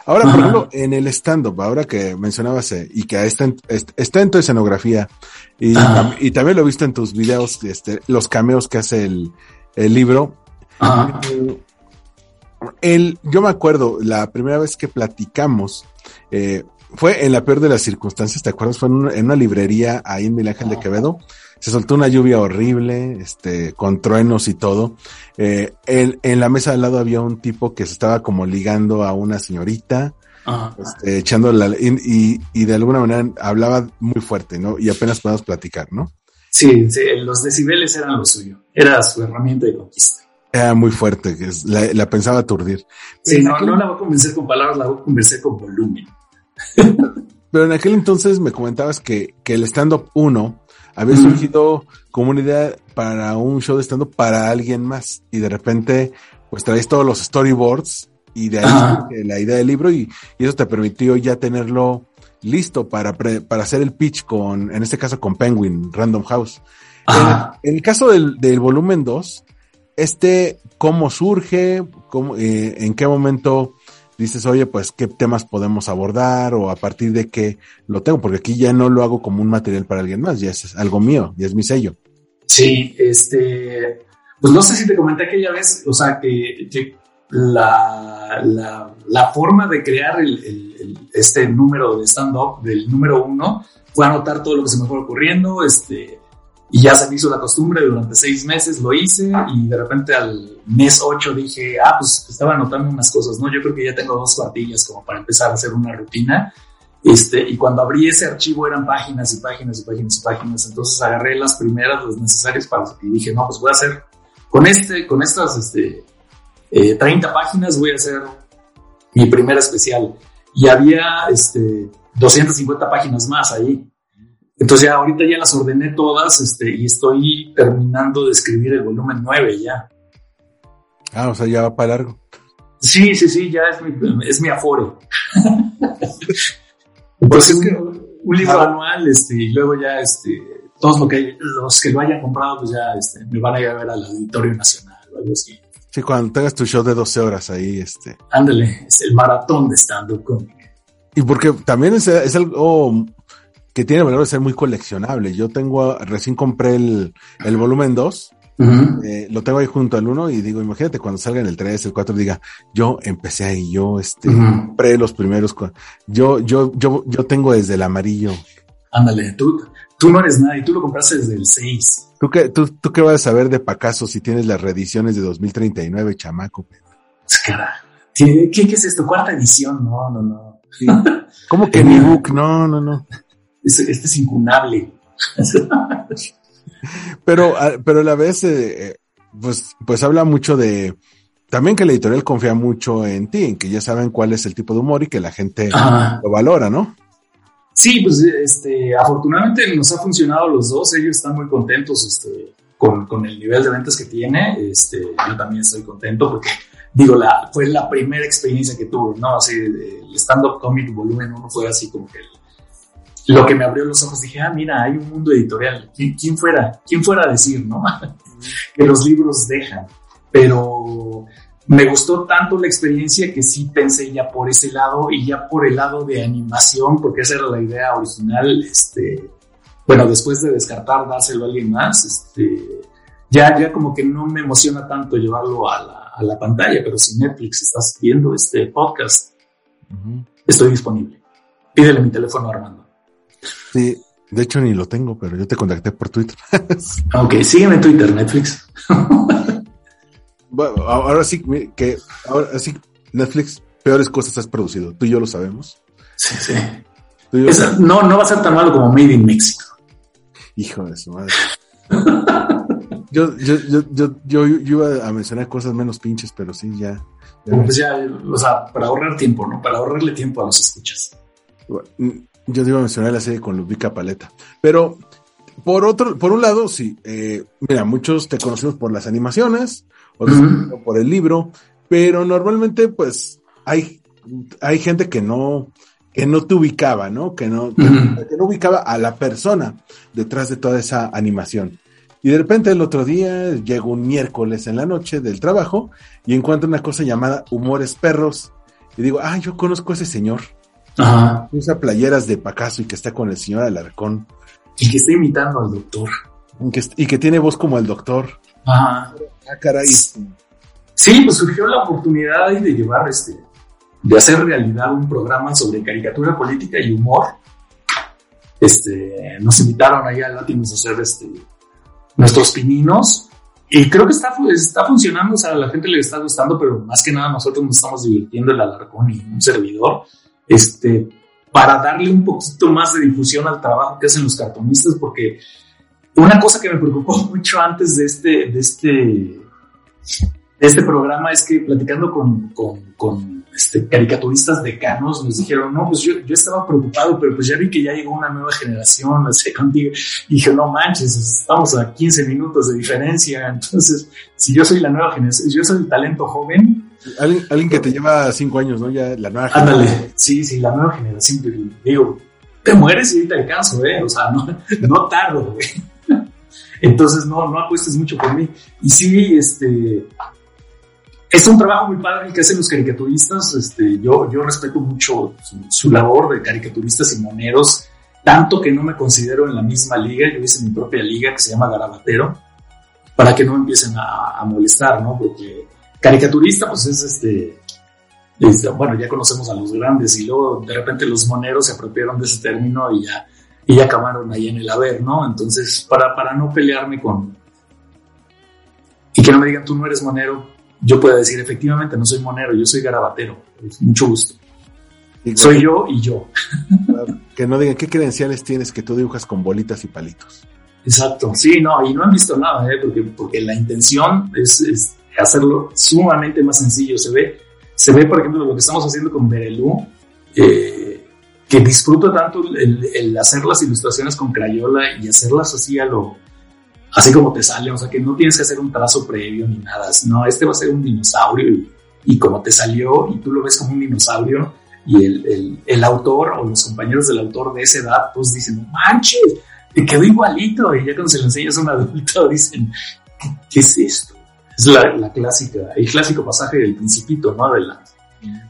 Ahora, por ejemplo, en el stand-up, ahora que mencionabas eh, y que está en, está en tu escenografía y, y, también lo he visto en tus videos, este, los cameos que hace el, el libro. Eh, el, yo me acuerdo, la primera vez que platicamos, eh, fue en la peor de las circunstancias, ¿te acuerdas? Fue en una, en una librería ahí en Miguel Ángel de Quevedo se soltó una lluvia horrible, este, con truenos y todo. Eh, en la mesa al lado había un tipo que se estaba como ligando a una señorita, este, echando la, y, y, de alguna manera hablaba muy fuerte, ¿no? Y apenas podemos platicar, ¿no? Sí, sí, los decibeles eran lo suyo, era su herramienta de conquista. Era muy fuerte, la, la pensaba aturdir. Sí, no, no la voy a convencer con palabras, la voy a convencer con volumen. Pero en aquel entonces me comentabas que, que el stand-up 1 había surgido como una idea para un show de stand-up para alguien más. Y de repente, pues traes todos los storyboards y de ahí la idea del libro y, eso te permitió ya tenerlo listo para, para hacer el pitch con, en este caso con Penguin, Random House. En el, caso del, del volumen 2, este, ¿cómo surge? Cómo, eh, ¿En qué momento dices, oye, pues qué temas podemos abordar o a partir de qué lo tengo, porque aquí ya no lo hago como un material para alguien más, ya es algo mío, ya es mi sello. Sí, este, pues no sé si te comenté aquella vez, o sea, que, la, la, forma de crear el, este número de stand-up del número uno fue anotar todo lo que se me fue ocurriendo, este, y ya se me hizo la costumbre, durante seis meses lo hice y de repente al mes ocho dije, ah, pues estaba anotando unas cosas, ¿no? Yo creo que ya tengo dos cuartillas como para empezar a hacer una rutina. Este, y cuando abrí ese archivo eran páginas y páginas y páginas y páginas, entonces agarré las primeras, las necesarias para, y dije, no, pues voy a hacer, con este, con estas, este, eh, 30 páginas voy a hacer mi primera especial. Y había, este, 250 páginas más ahí. Entonces ya ahorita ya las ordené todas este, y estoy terminando de escribir el volumen 9 ya. Ah, o sea, ya va para largo. Sí, sí, sí, ya es mi, es mi aforo. [laughs] pues es que un libro anual, este, y luego ya, este, todos lo que, los que lo hayan comprado, pues ya, este, me van a ir a ver al Auditorio Nacional o algo así. Sí, cuando tengas tu show de 12 horas ahí, este. Ándale, es el maratón de stand-up Y porque también es, es algo que tiene valor de ser muy coleccionable. Yo tengo, recién compré el, el volumen 2 eh, lo tengo ahí junto al 1 y digo, imagínate cuando salga en el 3, el 4, diga, yo empecé ahí, yo este, compré los primeros, yo, yo, yo, yo tengo desde el amarillo. Ándale, tú, tú no eres nadie, tú lo compraste desde el 6. ¿Tú qué, tú, tú qué vas a saber de Pacaso si tienes las reediciones de 2039, chamaco? ¿Qué, ¿Qué, es esto? Cuarta edición, no, no, no. ¿Cómo que [laughs] mi book? No, no, no. Este, es incunable. pero, pero a la vez, eh, pues, pues habla mucho de, también que la editorial confía mucho en ti, en que ya saben cuál es el tipo de humor y que la gente lo valora, ¿no? Sí, pues este, afortunadamente nos ha funcionado los dos, ellos están muy contentos este, con, con el nivel de ventas que tiene, este, yo también estoy contento porque digo, la, fue la primera experiencia que tuve, ¿no? Así, el stand-up comic volumen uno fue así como que lo que me abrió los ojos, dije, ah, mira, hay un mundo editorial, ¿quién, fuera, quién fuera a decir, ¿no? [laughs] que los libros dejan, pero me gustó tanto la experiencia que sí pensé ya por ese lado y ya por el lado de animación, porque esa era la idea original, este, bueno, después de descartar, dárselo a alguien más, este, ya, ya como que no me emociona tanto llevarlo a la, a la pantalla, pero si Netflix estás viendo este podcast, estoy disponible. Pídele mi teléfono Armando. Sí, de hecho ni lo tengo, pero yo te contacté por Twitter. [laughs] ok, sígueme en Twitter, Netflix. [laughs] bueno, ahora sí que ahora sí Netflix peores cosas has producido. Tú y yo lo sabemos. Sí, sí. no, no va a ser tan malo como Made in Mexico. Hijo de su madre. [laughs] yo, yo, yo, yo, yo, iba a mencionar cosas menos pinches, pero sí, ya. Pues ya, o sea, para ahorrar tiempo, ¿no? Para ahorrarle tiempo a los escuchas. Yo iba a mencionar la serie con Lubica Paleta. Pero, por otro, por un lado, sí, eh, mira, muchos te conocemos por las animaciones, otros por el libro, pero normalmente, pues, hay, hay gente que no, que no te ubicaba, ¿no? Que no, que no ubicaba a la persona detrás de toda esa animación. Y de repente el otro día llego un miércoles en la noche del trabajo y encuentro una cosa llamada Humores Perros. Y digo, ah, yo conozco a ese señor. Ajá. Usa playeras de Pacaso y que está con el señor Alarcón. Y que está imitando al doctor. Y que, tiene voz como el doctor. Ajá. Ah, caray. Sí, pues surgió la oportunidad de llevar este, de hacer realidad un programa sobre caricatura política y humor. Este, nos invitaron ahí a Latinos a hacer este, nuestros pininos. Y creo que está, está funcionando, o sea, a la gente le está gustando, pero más que nada nosotros nos estamos divirtiendo el alarcón y un servidor, este, para darle un poquito más de difusión al trabajo que hacen los cartonistas, porque una cosa que me preocupó [laughs] mucho antes de este, de este, de este programa es que platicando con, con, con este, caricaturistas decanos nos dijeron, no, pues yo, yo, estaba preocupado, pero pues ya vi que ya llegó una nueva generación, así contigo. Y dije, no manches, estamos a 15 minutos de diferencia. Entonces, si yo soy la nueva generación, yo soy el talento joven. Alguien, alguien que te lleva cinco años, ¿no? Ya la nueva generación. Ándale, sí, sí, la nueva generación. Digo, te mueres y te alcanzo, ¿eh? O sea, no, no tardo, güey. [laughs] Entonces, no, no apuestes mucho por mí. Y sí, este, es un trabajo muy padre el que hacen los caricaturistas. Este, yo, yo respeto mucho su, labor de caricaturistas y moneros, tanto que no me considero en la misma liga. Yo hice mi propia liga que se llama Garabatero, para que no empiecen a, molestar, ¿no? Porque caricaturista, pues es este, bueno, ya conocemos a los grandes y luego de repente los moneros se apropiaron de ese término y ya, y ya acabaron ahí en el haber, ¿no? Entonces, para, para no pelearme con... Y que no me digan, tú no eres monero, yo puedo decir, efectivamente, no soy monero, yo soy garabatero. Mucho gusto. soy yo y yo. Que no digan qué credenciales tienes que tú dibujas con bolitas y palitos. Exacto, sí, no, y no han visto nada, ¿eh? porque, porque la intención es, hacerlo sumamente más sencillo. Se ve, se ve, por ejemplo, lo que estamos haciendo con Berelú, eh, que disfruto tanto el, el, hacer las ilustraciones con Crayola y hacerlas así a lo, así como te sale, o sea que no tienes que hacer un trazo previo ni nada, no, este va a ser un dinosaurio y, como te salió y tú lo ves como un dinosaurio y el, el, autor o los compañeros del autor de esa edad pues dicen, manches, te quedó igualito y ya cuando se lo enseñas a un adulto [laughs] dicen, ¿qué, es esto? Es la, la, clásica, el clásico pasaje del principito, ¿no? De la,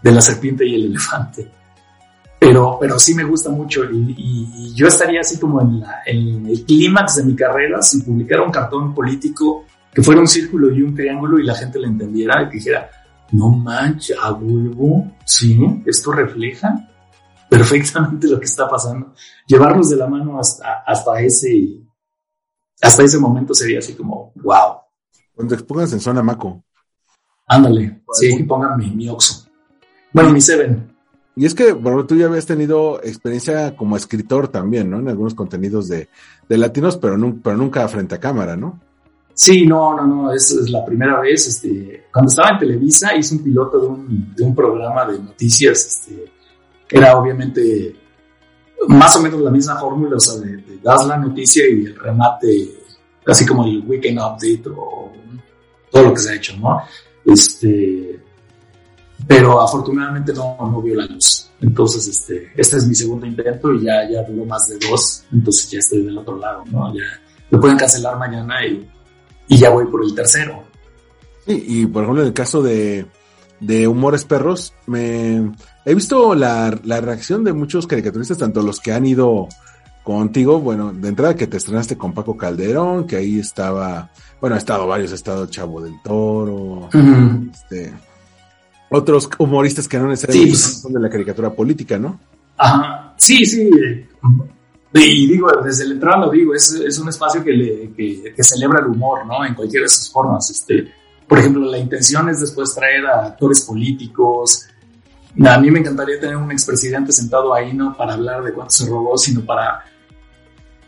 de la serpiente y el elefante pero, pero sí me gusta mucho y, yo estaría así como en, el clímax de mi carrera si publicara un cartón político que fuera un círculo y un triángulo y la gente le entendiera y que dijera, no manches, a huevo, sí, esto refleja perfectamente lo que está pasando. Llevarlos de la mano hasta, hasta ese, hasta ese momento sería así como, wow. Cuando expongas en zona Maco. Ándale, sí, pónganme mi Oxo. Bueno, mi Seven. Y es que, bueno, tú ya habías tenido experiencia como escritor también, ¿no? En algunos contenidos de, de latinos, pero, nunca frente a cámara, ¿no? Sí, no, no, no, es, es la primera vez. Este, cuando estaba en Televisa hice un piloto de un, de programa de noticias. Este, era obviamente más o menos la misma fórmula, o sea, de, das la noticia y el remate, casi como el weekend update o todo lo que se ha hecho, ¿no? Este, pero afortunadamente no, no vio la luz. Entonces, este, este es mi segundo intento y ya, ya duró más de dos, entonces ya estoy del otro lado, ¿no? Ya lo pueden cancelar mañana y y ya voy por el tercero. Sí, y por ejemplo, en el caso de, de Humores Perros, me he visto la, la, reacción de muchos caricaturistas, tanto los que han ido contigo, bueno, de entrada que te estrenaste con Paco Calderón, que ahí estaba, bueno, ha estado varios, ha estado Chavo del Toro, este, otros humoristas que no necesariamente son de la caricatura política, ¿no? Ajá, sí, sí, y digo, desde la entrada lo digo, es, es un espacio que, le, que, que, celebra el humor, ¿no? En cualquiera de sus formas. Este, por ejemplo, la intención es después traer a actores políticos. A mí me encantaría tener un expresidente sentado ahí, no para hablar de cuánto se robó, sino para,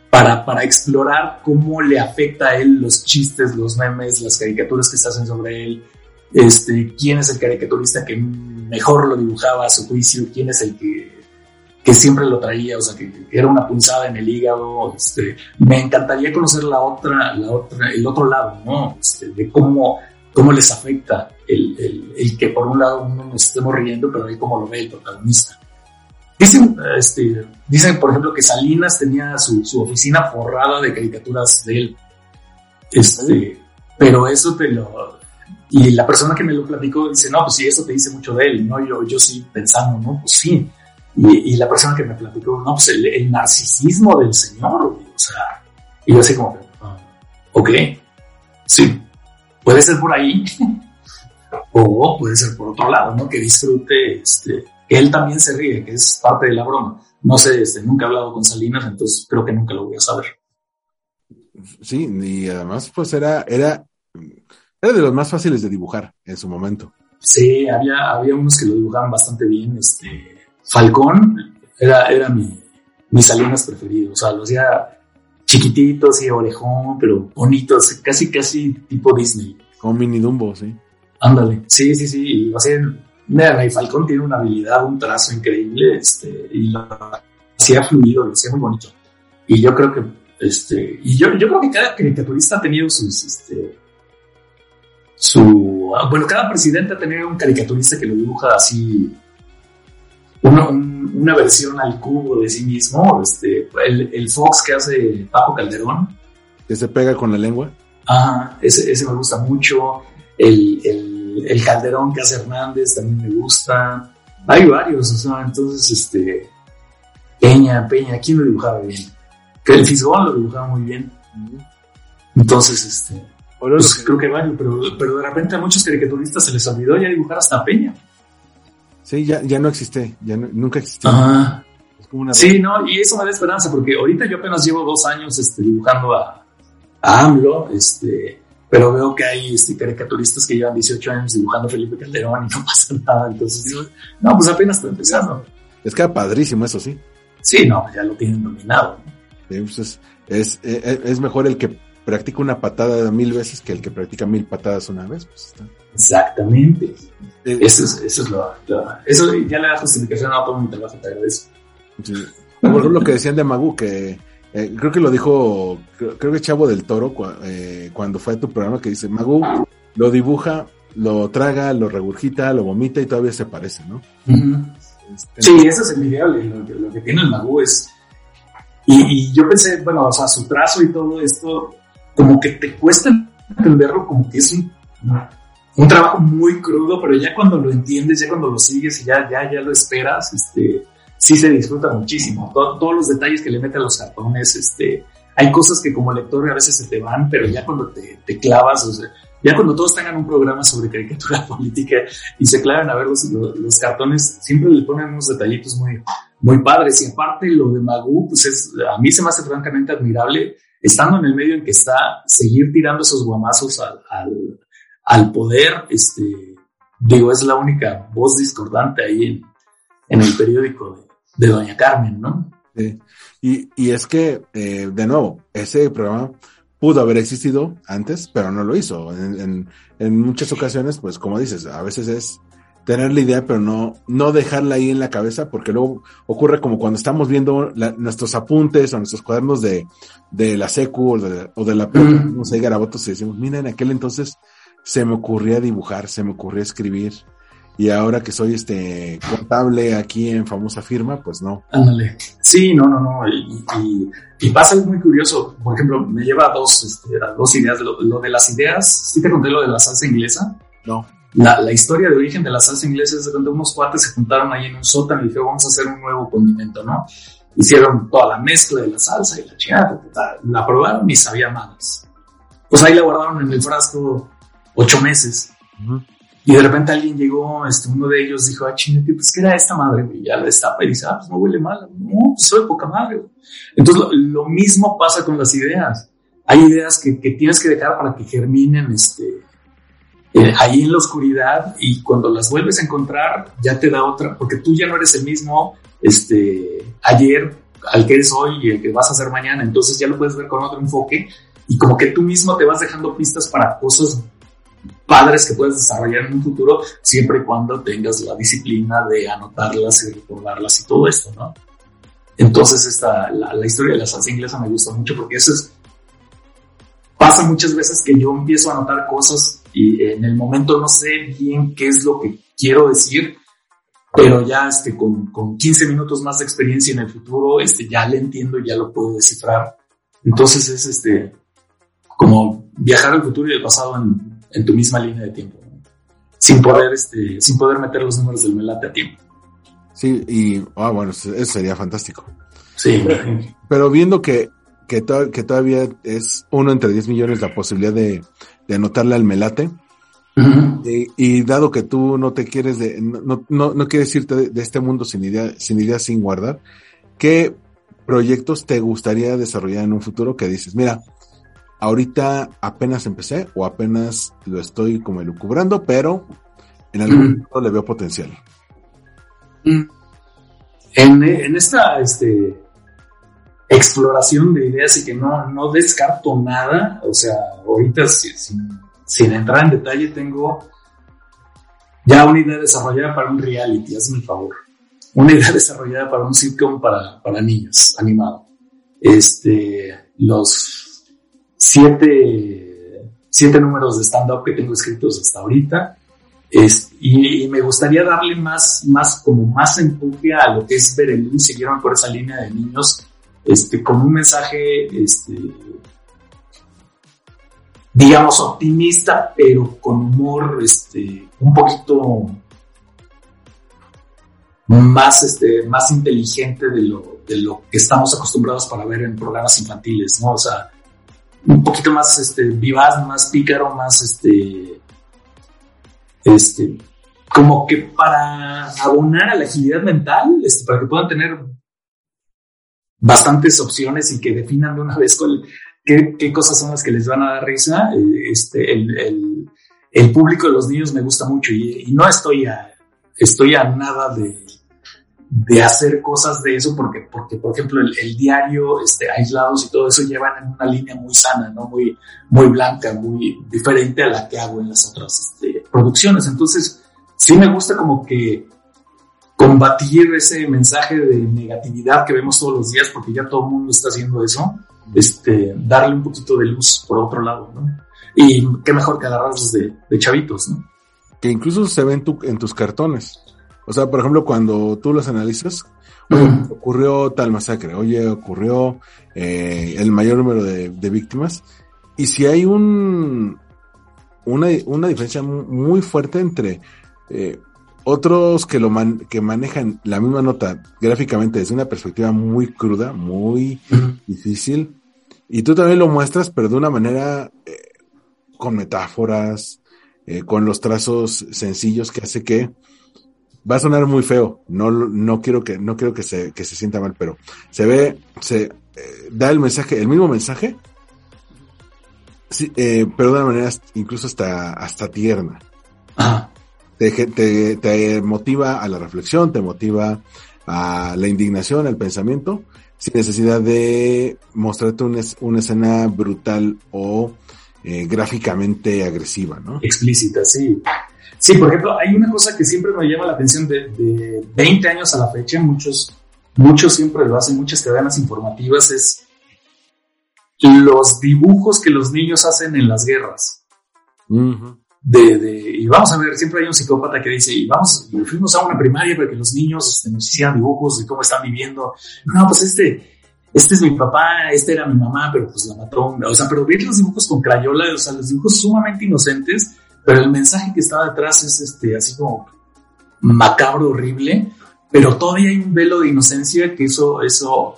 para, para explorar cómo le afecta a él los chistes, los memes, las caricaturas que se hacen sobre él. Este, quién es el caricaturista que mejor lo dibujaba a su juicio, quién es el que que siempre lo traía, o sea, que, era una punzada en el hígado. Este, me encantaría conocer la otra, la otra, el otro lado, ¿no? Este, de cómo, cómo les afecta el, el, el, que por un lado uno nos estemos riendo, pero ahí cómo lo ve el protagonista. Dicen, este, dicen, por ejemplo, que Salinas tenía su, su oficina forrada de caricaturas de él. Este, pero eso te lo, y la persona que me lo platicó dice, no, pues sí, eso te dice mucho de él, ¿no? Yo, yo sí pensando, ¿no? Pues sí, y, la persona que me platicó, no, pues el, narcisismo del Señor, o sea, y yo así como, ah, ok, sí, puede ser por ahí, [laughs] o puede ser por otro lado, ¿no? Que disfrute, este, él también se ríe, que es parte de la broma. No sé, este, nunca he hablado con Salinas, entonces creo que nunca lo voy a saber. Sí, y además, pues era, era, era de los más fáciles de dibujar en su momento. Sí, había, había unos que lo dibujaban bastante bien, este, Falcón era, era mi, mis Salinas preferido. O sea, lo hacía chiquitito, así orejón, pero bonito, casi, casi tipo Disney. Como mini Dumbo, sí. Ándale, sí, sí, sí. Y lo hacía, y Falcón tiene una habilidad, un trazo increíble, este, y lo hacía fluido, lo hacía muy bonito. Y yo creo que, este, y yo, yo creo que cada caricaturista ha tenido sus, este, su, bueno, cada presidente ha tenido un caricaturista que lo dibuja así una, versión al cubo de sí mismo, este, el, Fox que hace Paco Calderón. Que se pega con la lengua. Ajá, ese, ese me gusta mucho. El, el, el, Calderón que hace Hernández también me gusta. Hay varios, o sea, entonces, este, Peña, Peña, ¿quién lo dibujaba bien? Que el Fisgón lo dibujaba muy bien. Entonces, este, pues, creo que varios, pero, pero de repente a muchos caricaturistas se les olvidó ya dibujar hasta Peña. Sí, ya, ya no existe, ya nunca existió. sí, no, y eso me da esperanza, porque ahorita yo apenas llevo dos años este, dibujando a, AMLO, este, pero veo que hay este, caricaturistas que llevan 18 años dibujando a Felipe Calderón y no [laughs] pasa nada. Entonces, no, pues apenas está empezando. Es que era padrísimo, eso sí. Sí, no, ya lo tienen dominado. Pues es, es, es, mejor el que practica una patada mil veces que el que practica mil patadas una vez. Pues está. Exactamente. Eh, eso es, eso es lo, Eso ya le da justificación a todo mi trabajo, te agradezco. Sí. Por lo que decían de Magu, que eh, creo que lo dijo, creo, que Chavo del Toro, eh, cuando fue a tu programa, que dice, Magu lo dibuja, lo traga, lo regurgita, lo vomita y todavía se parece, ¿no? Este, sí, eso es envidiable. Lo que, lo que tiene el Magu es... Y, y, yo pensé, bueno, o sea, su trazo y todo esto, como que te cuesta entenderlo como que es un un trabajo muy crudo, pero ya cuando lo entiendes, ya cuando lo sigues y ya, ya, ya lo esperas, este, sí se disfruta muchísimo. todos los detalles que le mete a los cartones, este, hay cosas que como lector a veces se te van, pero ya cuando te, te clavas, o sea, ya cuando todos tengan un programa sobre caricatura [laughs] política y se claven a ver los, los, cartones, siempre le ponen unos detallitos muy, muy padres. Y aparte lo de Magoo, pues es, a mí se me hace francamente admirable, estando en el medio en que está, seguir tirando esos guamazos al, al, poder, este, digo, es la única voz discordante ahí en, el periódico de, de Doña Carmen, ¿no? Sí. Y, y es que, eh, de nuevo, ese programa pudo haber existido antes, pero no lo hizo. En, en, muchas ocasiones, pues como dices, a veces es tener la idea, pero no, no dejarla ahí en la cabeza, porque luego ocurre como cuando estamos viendo nuestros apuntes o nuestros cuadernos de, de la secu o de, o de la no sé, garabotos y decimos, mira, en aquel entonces se me ocurría dibujar, se me ocurría escribir, y ahora que soy este contable aquí en famosa firma, pues no. Ándale. Sí, no, no, no. Y, y, pasa algo muy curioso. Por ejemplo, me lleva a dos, este, dos ideas. Lo, lo, de las ideas, ¿sí te conté lo de la salsa inglesa? No. La, la historia de origen de la salsa inglesa es de cuando unos cuates se juntaron ahí en un sótano y dijeron, vamos a hacer un nuevo condimento, ¿no? Hicieron toda la mezcla de la salsa y la chingada, la probaron y sabía más. Pues ahí la guardaron en el frasco ocho meses. Y de repente alguien llegó, este, uno de ellos dijo, ah, chingate, pues, ¿qué era esta madre? Y ya la destapa y dice, ah, pues no huele mal. No, pues soy poca madre. Entonces, lo, mismo pasa con las ideas. Hay ideas que, que tienes que dejar para que germinen, este, eh, ahí en la oscuridad y cuando las vuelves a encontrar, ya te da otra, porque tú ya no eres el mismo, este, ayer al que eres hoy y el que vas a ser mañana. Entonces ya lo puedes ver con otro enfoque y como que tú mismo te vas dejando pistas para cosas padres que puedes desarrollar en un futuro, siempre y cuando tengas la disciplina de anotarlas y recordarlas y todo esto, ¿no? Entonces, esta, la, la historia de la salsa inglesa me gusta mucho porque eso es, pasa muchas veces que yo empiezo a anotar cosas y en el momento no sé bien qué es lo que quiero decir, pero ya este, con, con 15 minutos más de experiencia en el futuro, este, ya le entiendo y ya lo puedo descifrar. Entonces es este, como viajar al futuro y al pasado en, en tu misma línea de tiempo, sin poder, este, sin poder meter los números del melate a tiempo. Sí, y ah, bueno, eso sería fantástico. Sí. Pero viendo que, que, que todavía es uno entre 10 millones la posibilidad de, de anotarle al melate, y, dado que tú no te quieres de, no, no, no quieres irte de, de, este mundo sin idea, sin idea, sin guardar, ¿qué proyectos te gustaría desarrollar en un futuro que dices, mira, Ahorita apenas empecé o apenas lo estoy como elucubrando, pero en algún momento le veo potencial. Mm. En, en, esta este, exploración de ideas y que no, no descarto nada, o sea, ahorita sin, sin entrar en detalle tengo ya una idea desarrollada para un reality, hazme el favor. Una idea [laughs] desarrollada para un sitcom para, para niños, animado. Este, los siete, siete números de stand-up que tengo escritos hasta ahorita. Es, y, me gustaría darle más, más, como más empuje a lo que es Berelú, siguieron por esa línea de niños, este, con un mensaje, este, digamos, optimista, pero con humor, este, un poquito más, este, más inteligente de lo, de lo que estamos acostumbrados para ver en programas infantiles, ¿no? O sea, un poquito más este, vivaz, más pícaro, más este, este, como que para abonar a la agilidad mental, este, para que puedan tener bastantes opciones y que definan de una vez qué, qué, cosas son las que les van a dar risa. Eh, este, el, público de los niños me gusta mucho y, y no estoy a, estoy a nada de, de hacer cosas de eso, porque, porque por ejemplo, el, diario, este, aislados y todo eso llevan en una línea muy sana, ¿no? Muy, muy blanca, muy diferente a la que hago en las otras este, producciones. Entonces, sí me gusta como que combatir ese mensaje de negatividad que vemos todos los días, porque ya todo el mundo está haciendo eso, este, darle un poquito de luz por otro lado, ¿no? Y qué mejor que agarrarlos de, de chavitos, ¿no? Que incluso se ven tu, en tus cartones. O sea, por ejemplo, cuando tú los analizas, ocurrió tal masacre, oye, ocurrió eh, el mayor número de, víctimas. Y si hay un, una, una diferencia muy fuerte entre eh, otros que lo que manejan la misma nota gráficamente desde una perspectiva muy cruda, muy difícil, Y tú también lo muestras, pero de una manera eh, con metáforas, eh, con los trazos sencillos que hace que va a sonar muy feo. No, no quiero que, no quiero que se, que se sienta mal, pero se ve, se eh, da el mensaje, el mismo mensaje, sí, eh, pero de una manera incluso hasta, hasta tierna. Te, te, te motiva a la reflexión, te motiva a la indignación, al pensamiento, sin necesidad de mostrarte una, una escena brutal o eh, gráficamente agresiva, ¿no? Explícita, sí. Sí, por ejemplo, hay una cosa que siempre me llama la atención de, de 20 años a la fecha, muchos, muchos siempre lo hacen, muchas cadenas informativas, es los dibujos que los niños hacen en las guerras. Ujú. De, y vamos a ver, siempre hay un psicópata que dice, y vamos, fuimos a una primaria para que los niños este, nos hicieran dibujos de cómo están viviendo. No, pues este, este es mi papá, este era mi mamá, pero pues la mató. O sea, pero ver los dibujos con crayola, o sea, los dibujos sumamente inocentes, pero el mensaje que está detrás es este, así como macabro, horrible, pero todavía hay un velo de inocencia que eso, eso,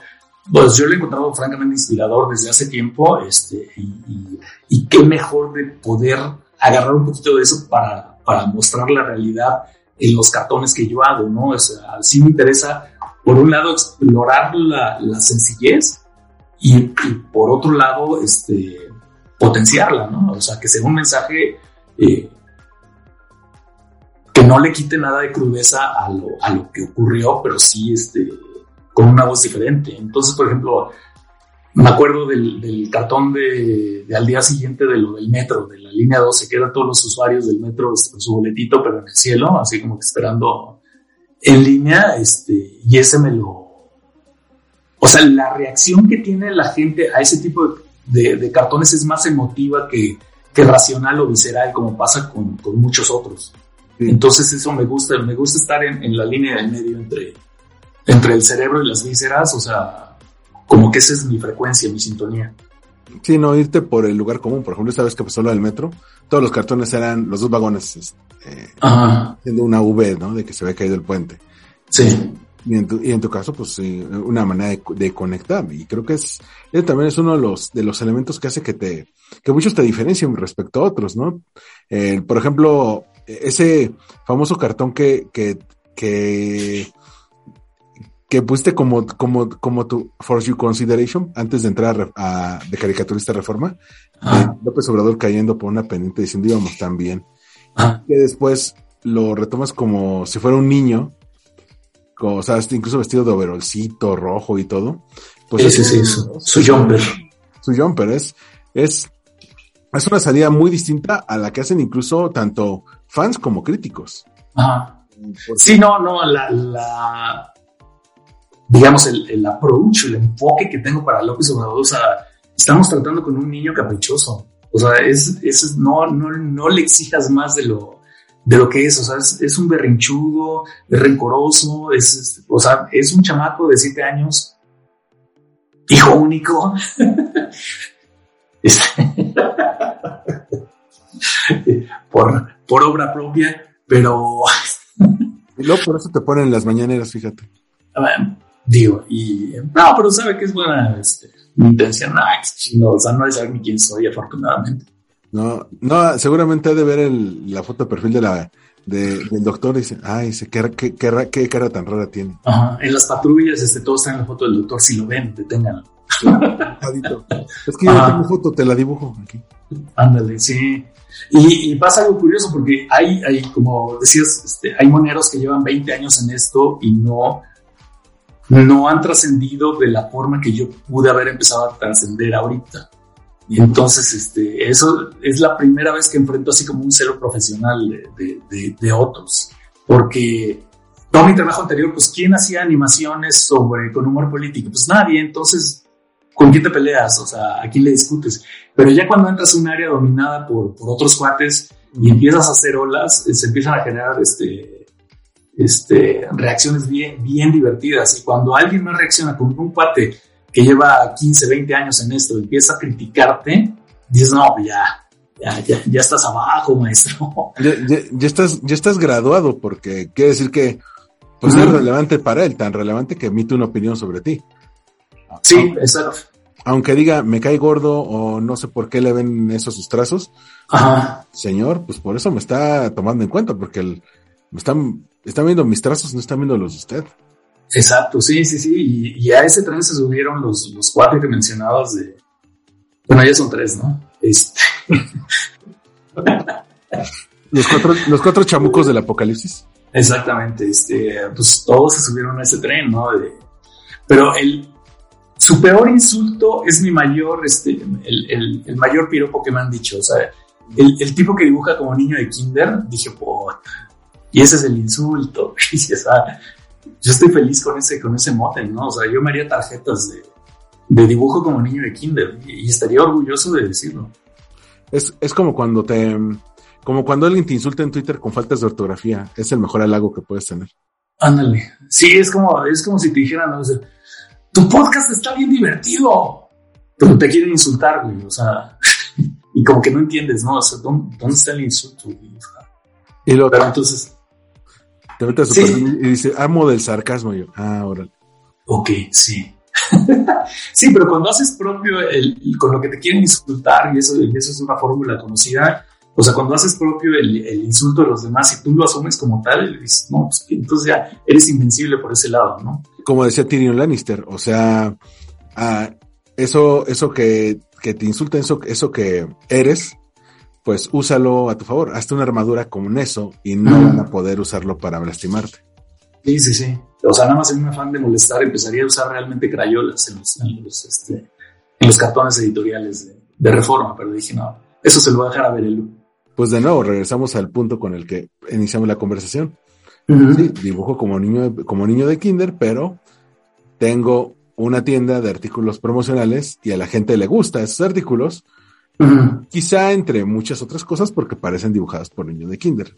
pues yo lo he encontrado francamente inspirador desde hace tiempo, este, y qué mejor de poder agarrar un poquito de eso para, para mostrar la realidad en los cartones que yo hago, ¿no? O sea, sí me interesa, por un lado, explorar la, la sencillez y, por otro lado, este, potenciarla, ¿no? O sea, que sea un mensaje eh, que no le quite nada de crudeza a lo, a lo que ocurrió, pero sí, este, con una voz diferente. Entonces, por ejemplo, me acuerdo del, del cartón de, de, al día siguiente de lo del metro, de la línea 12, que eran todos los usuarios del metro este, con su boletito, pero en el cielo, así como que esperando en línea, este, y ese me lo... O sea, la reacción que tiene la gente a ese tipo de, de, de cartones es más emotiva que, que, racional o visceral, como pasa con, con muchos otros. Sí. Entonces eso me gusta, me gusta estar en, en la línea del medio entre, entre el cerebro y las vísceras, o sea, como que esa es mi frecuencia, mi sintonía. Sí, no irte por el lugar común. Por ejemplo, esta vez que pasó lo del metro, todos los cartones eran los dos vagones, eh, haciendo una V, ¿no? De que se había caído el puente. Sí. Y en tu, y en tu caso, pues sí, una manera de, de, conectar. Y creo que es, ese también es uno de los, de los elementos que hace que te, que muchos te diferencien respecto a otros, ¿no? Eh, por ejemplo, ese famoso cartón que, que, que, que pusiste como, como, como tu For Your Consideration antes de entrar a, a de caricaturista reforma, ah. López Obrador cayendo por una pendiente diciendo íbamos tan bien, ah. que después lo retomas como si fuera un niño, como, o sea, incluso vestido de overolcito rojo y todo. Pues Ese es eso, su jumper. Su jumper es, es, es una salida muy distinta a la que hacen incluso tanto fans como críticos. Ajá. Sí, no, no, la, la digamos, el, el, approach, el enfoque que tengo para López Obrador, o sea, estamos tratando con un niño caprichoso. O sea, es, es no, no, no le exijas más de lo, de lo que es. O sea, es, es un berrinchudo, es rencoroso, es, es, o sea, es un chamaco de siete años, hijo único. [laughs] [laughs] por, por obra propia, pero. y luego por eso te ponen las mañaneras, fíjate. Digo, y no, pero sabe que es buena este, intención. No, no, o sea, no saber ni quién soy, afortunadamente. No, no, seguramente ha de ver el, la foto de perfil de la, de, del doctor y dice, ay, dice, ¿qué, qué, qué, qué, cara tan rara tiene. Ajá, en las patrullas, este, todos están en la foto del doctor, si lo ven, deténganlo. es que yo Ajá. tengo foto, te la dibujo aquí. Ándale, sí. Y, y, pasa algo curioso porque hay, hay como decías, este, hay moneros que llevan 20 años en esto y no, no han trascendido de la forma que yo pude haber empezado a trascender ahorita. Y entonces, este, eso es la primera vez que enfrento así como un celo profesional de, de, de, de otros. Porque todo mi trabajo anterior, pues, ¿quién hacía animaciones sobre, con humor político? Pues nadie. Entonces, ¿con quién te peleas? O sea, ¿a quién le discutes? Pero ya cuando entras a un área dominada por, por otros cuates y empiezas a hacer olas, se empiezan a generar, este, este, reacciones bien, bien divertidas. Y cuando alguien más reacciona con un cuate que lleva 15, 20 años en esto, empieza a criticarte, dices, no, ya, ya, ya, ya estás abajo, maestro. [laughs] Ya, ya, ya, estás, ya estás graduado, porque quiere decir que pues, uh -huh. es relevante para él, tan relevante que emite una opinión sobre ti. Sí, exacto. aunque diga me cae gordo o no sé por qué le ven esos sus trazos, Ajá. señor, pues por eso me está tomando en cuenta, porque el, me están, están viendo mis trazos, no están viendo los de usted. Exacto, sí, sí, sí. Y, y a ese tren se subieron los, los cuatro que mencionabas de. Bueno, ya son tres, ¿no? Este. [laughs] Los cuatro, los cuatro chamucos del apocalipsis. Exactamente, este, pues todos se subieron a ese tren, ¿no? De- pero el, su peor insulto es mi mayor, este, el, el- el mayor piropo que me han dicho. O sea, el, el tipo que dibuja como niño de kinder, dije, puta, y ese es el insulto. [laughs] Y, o sea, yo estoy feliz con ese, con ese mote, ¿no? O sea, yo me haría tarjetas de, de dibujo como niño de kinder y, y estaría orgulloso de decirlo. Es, es como cuando te, como cuando alguien te insulta en Twitter con faltas de ortografía. Es el mejor halago que puedes tener. Ándale. Sí, es como, es como si te dijeran, ¿no? O sea, tu podcast está bien divertido, pero te quieren insultar, güey. O sea, [laughs] y como que no entiendes, ¿no? O sea, ¿dónde, dónde está el insulto? güey? O sea, Y luego pero entonces, te metes a su Sí. y dice, amo del sarcasmo. Y yo, ah, órale. ok, sí. [laughs] sí, pero cuando haces propio el, el- con lo que te quieren insultar, y eso, y eso es una fórmula conocida, o sea, cuando haces propio el, el insulto de los demás y tú lo asumes como tal, dices, no, pues entonces ya eres invencible por ese lado, ¿no? Como decía Tyrion Lannister, o sea, ah, eso, eso que, que te insulta, eso, eso que eres, pues úsalo a tu favor. Hazte una armadura con eso y no van a poder usarlo para lastimarte. Sí, sí, sí. O sea, nada más en un afán de molestar, empezaría a usar realmente crayolas en los, en los, este, en los cartones editoriales de, de reforma, pero dije, no, eso se lo voy a dejar a ver el Pues de nuevo, regresamos al punto con el que iniciamos la conversación. Sí, dibujo como niño, de- como niño de kinder, pero tengo una tienda de artículos promocionales y a la gente le gusta esos artículos, quizá entre muchas otras cosas porque parecen dibujados por niños de kinder.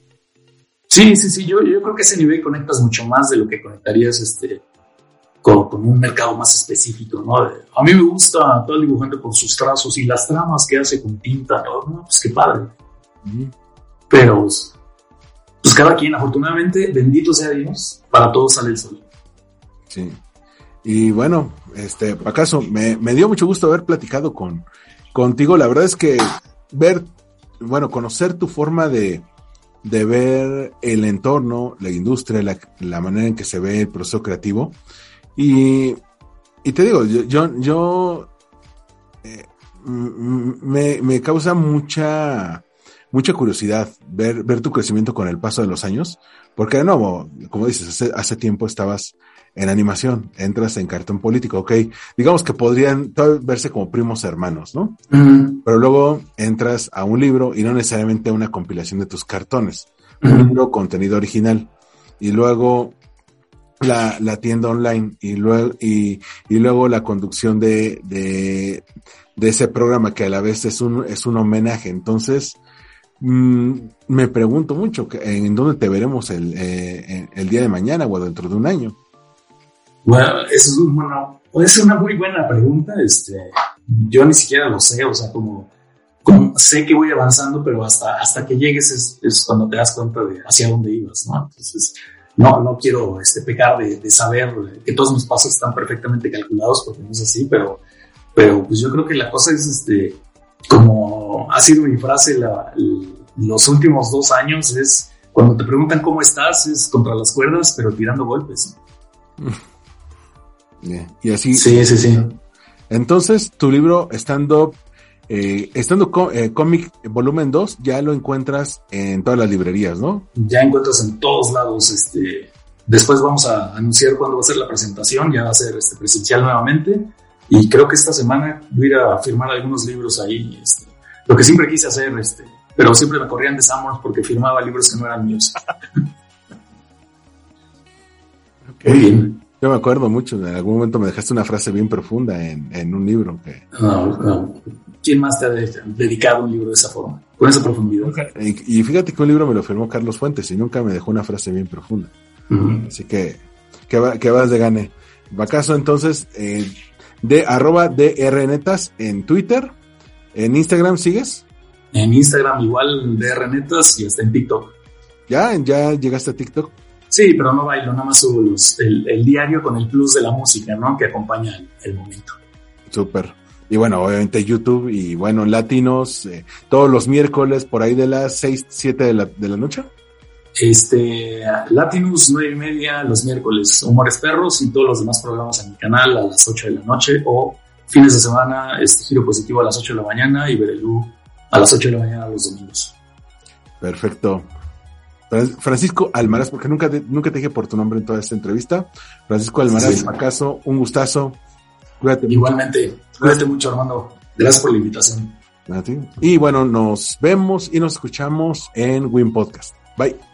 Sí, sí, sí, yo, yo creo que ese nivel conectas mucho más de lo que conectarías este, con, con un mercado más específico, ¿no? A mí me gusta todo el dibujante por sus trazos y las tramas que hace con tinta, ¿no? No, pues qué padre. Pero, pues, pues cada quien, afortunadamente, bendito sea Dios, para todos sale el sol. Sí. Y bueno, este, acaso me, me dio mucho gusto haber platicado con contigo. La verdad es que ver, bueno, conocer tu forma de, de ver el entorno, la industria, la, la manera en que se ve el proceso creativo. Y, y te digo, yo, yo, yo eh, me, me causa mucha, mucha curiosidad ver, ver tu crecimiento con el paso de los años, porque de nuevo, como dices, hace, hace tiempo estabas en animación, entras en cartón político, ok, digamos que podrían verse como primos hermanos, ¿no? Pero luego entras a un libro y no necesariamente a una compilación de tus cartones, un libro contenido original, y luego la, la tienda online, y luego, y, y luego la conducción de, de, de ese programa que a la vez es un, es un homenaje. Entonces, mm, me pregunto mucho en dónde te veremos el, eh, el día de mañana o dentro de un año. Bueno, es, bueno, es una muy buena pregunta. Este, yo ni siquiera lo sé, o sea, como, como sé que voy avanzando, pero hasta, hasta que llegues es, es cuando te das cuenta de hacia dónde ibas, ¿no? Entonces, no, no quiero este, pecar de, de saber que todos mis pasos están perfectamente calculados, porque no es así, pero, pero pues yo creo que la cosa es, este, como ha sido mi frase la- los últimos dos años, es cuando te preguntan cómo estás, es contra las cuerdas, pero tirando golpes. Eh, [laughs] Y así, Sí, sí, sí. Entonces, tu libro Stand-Up, eh, Stand-Up Co- eh, Comic Volumen 2, ya lo encuentras en todas las librerías, ¿no? ya encuentras en todos lados. Este, después vamos a anunciar cuándo va a ser la presentación, ya va a ser este, presencial nuevamente. Y creo que esta semana voy a ir a firmar algunos libros ahí. Este, lo que siempre quise hacer, este, pero siempre me corrían de Summers porque firmaba libros que no eran míos. [laughs] Muy bien. Yo me acuerdo mucho, en algún momento me dejaste una frase bien profunda en, en un libro que, No, no. ¿Quién más te ha de- dedicado un libro de esa forma? Con esa profundidad. y, y fíjate que un libro me lo firmó Carlos Fuentes y nunca me dejó una frase bien profunda. Así que, que, va- que vas de gane. Vacaso entonces, eh, de arroba drnetas en Twitter, en Instagram sigues, En Instagram igual de Renetas y hasta en TikTok. ya, ya llegaste a TikTok. Sí, pero no bailo, nada más subo los- el, el diario con el plus de la música, ¿no? Que acompaña el, el momento. Súper. Y bueno, obviamente YouTube y bueno, Latinos, eh, todos los miércoles por ahí de las 6, 7 de la, de la noche. Este, Latinus, nueve y media los miércoles, Humores Perros y todos los demás programas en mi canal a las 8 de la noche o fines de semana, este Giro Positivo a las 8 de la mañana y Berelú a las 8 de la mañana los domingos. Perfecto. Francisco Almaraz, porque nunca te, nunca te dije por tu nombre en toda esta entrevista. Francisco Almaraz, sí. acaso, un gustazo. Cuídate Igualmente, mucho. cuídate mucho, Armando. Gracias por la invitación. Y bueno, nos vemos y nos escuchamos en Win Podcast. Bye.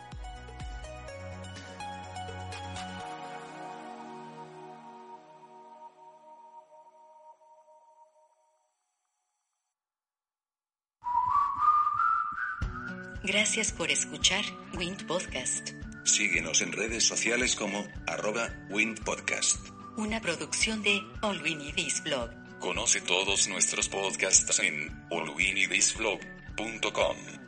Gracias por escuchar Wind Podcast. Síguenos en redes sociales como arroba Wind Podcast. Una producción de All We Need Is Blog. Conoce todos nuestros podcasts en allwinidisblog.com.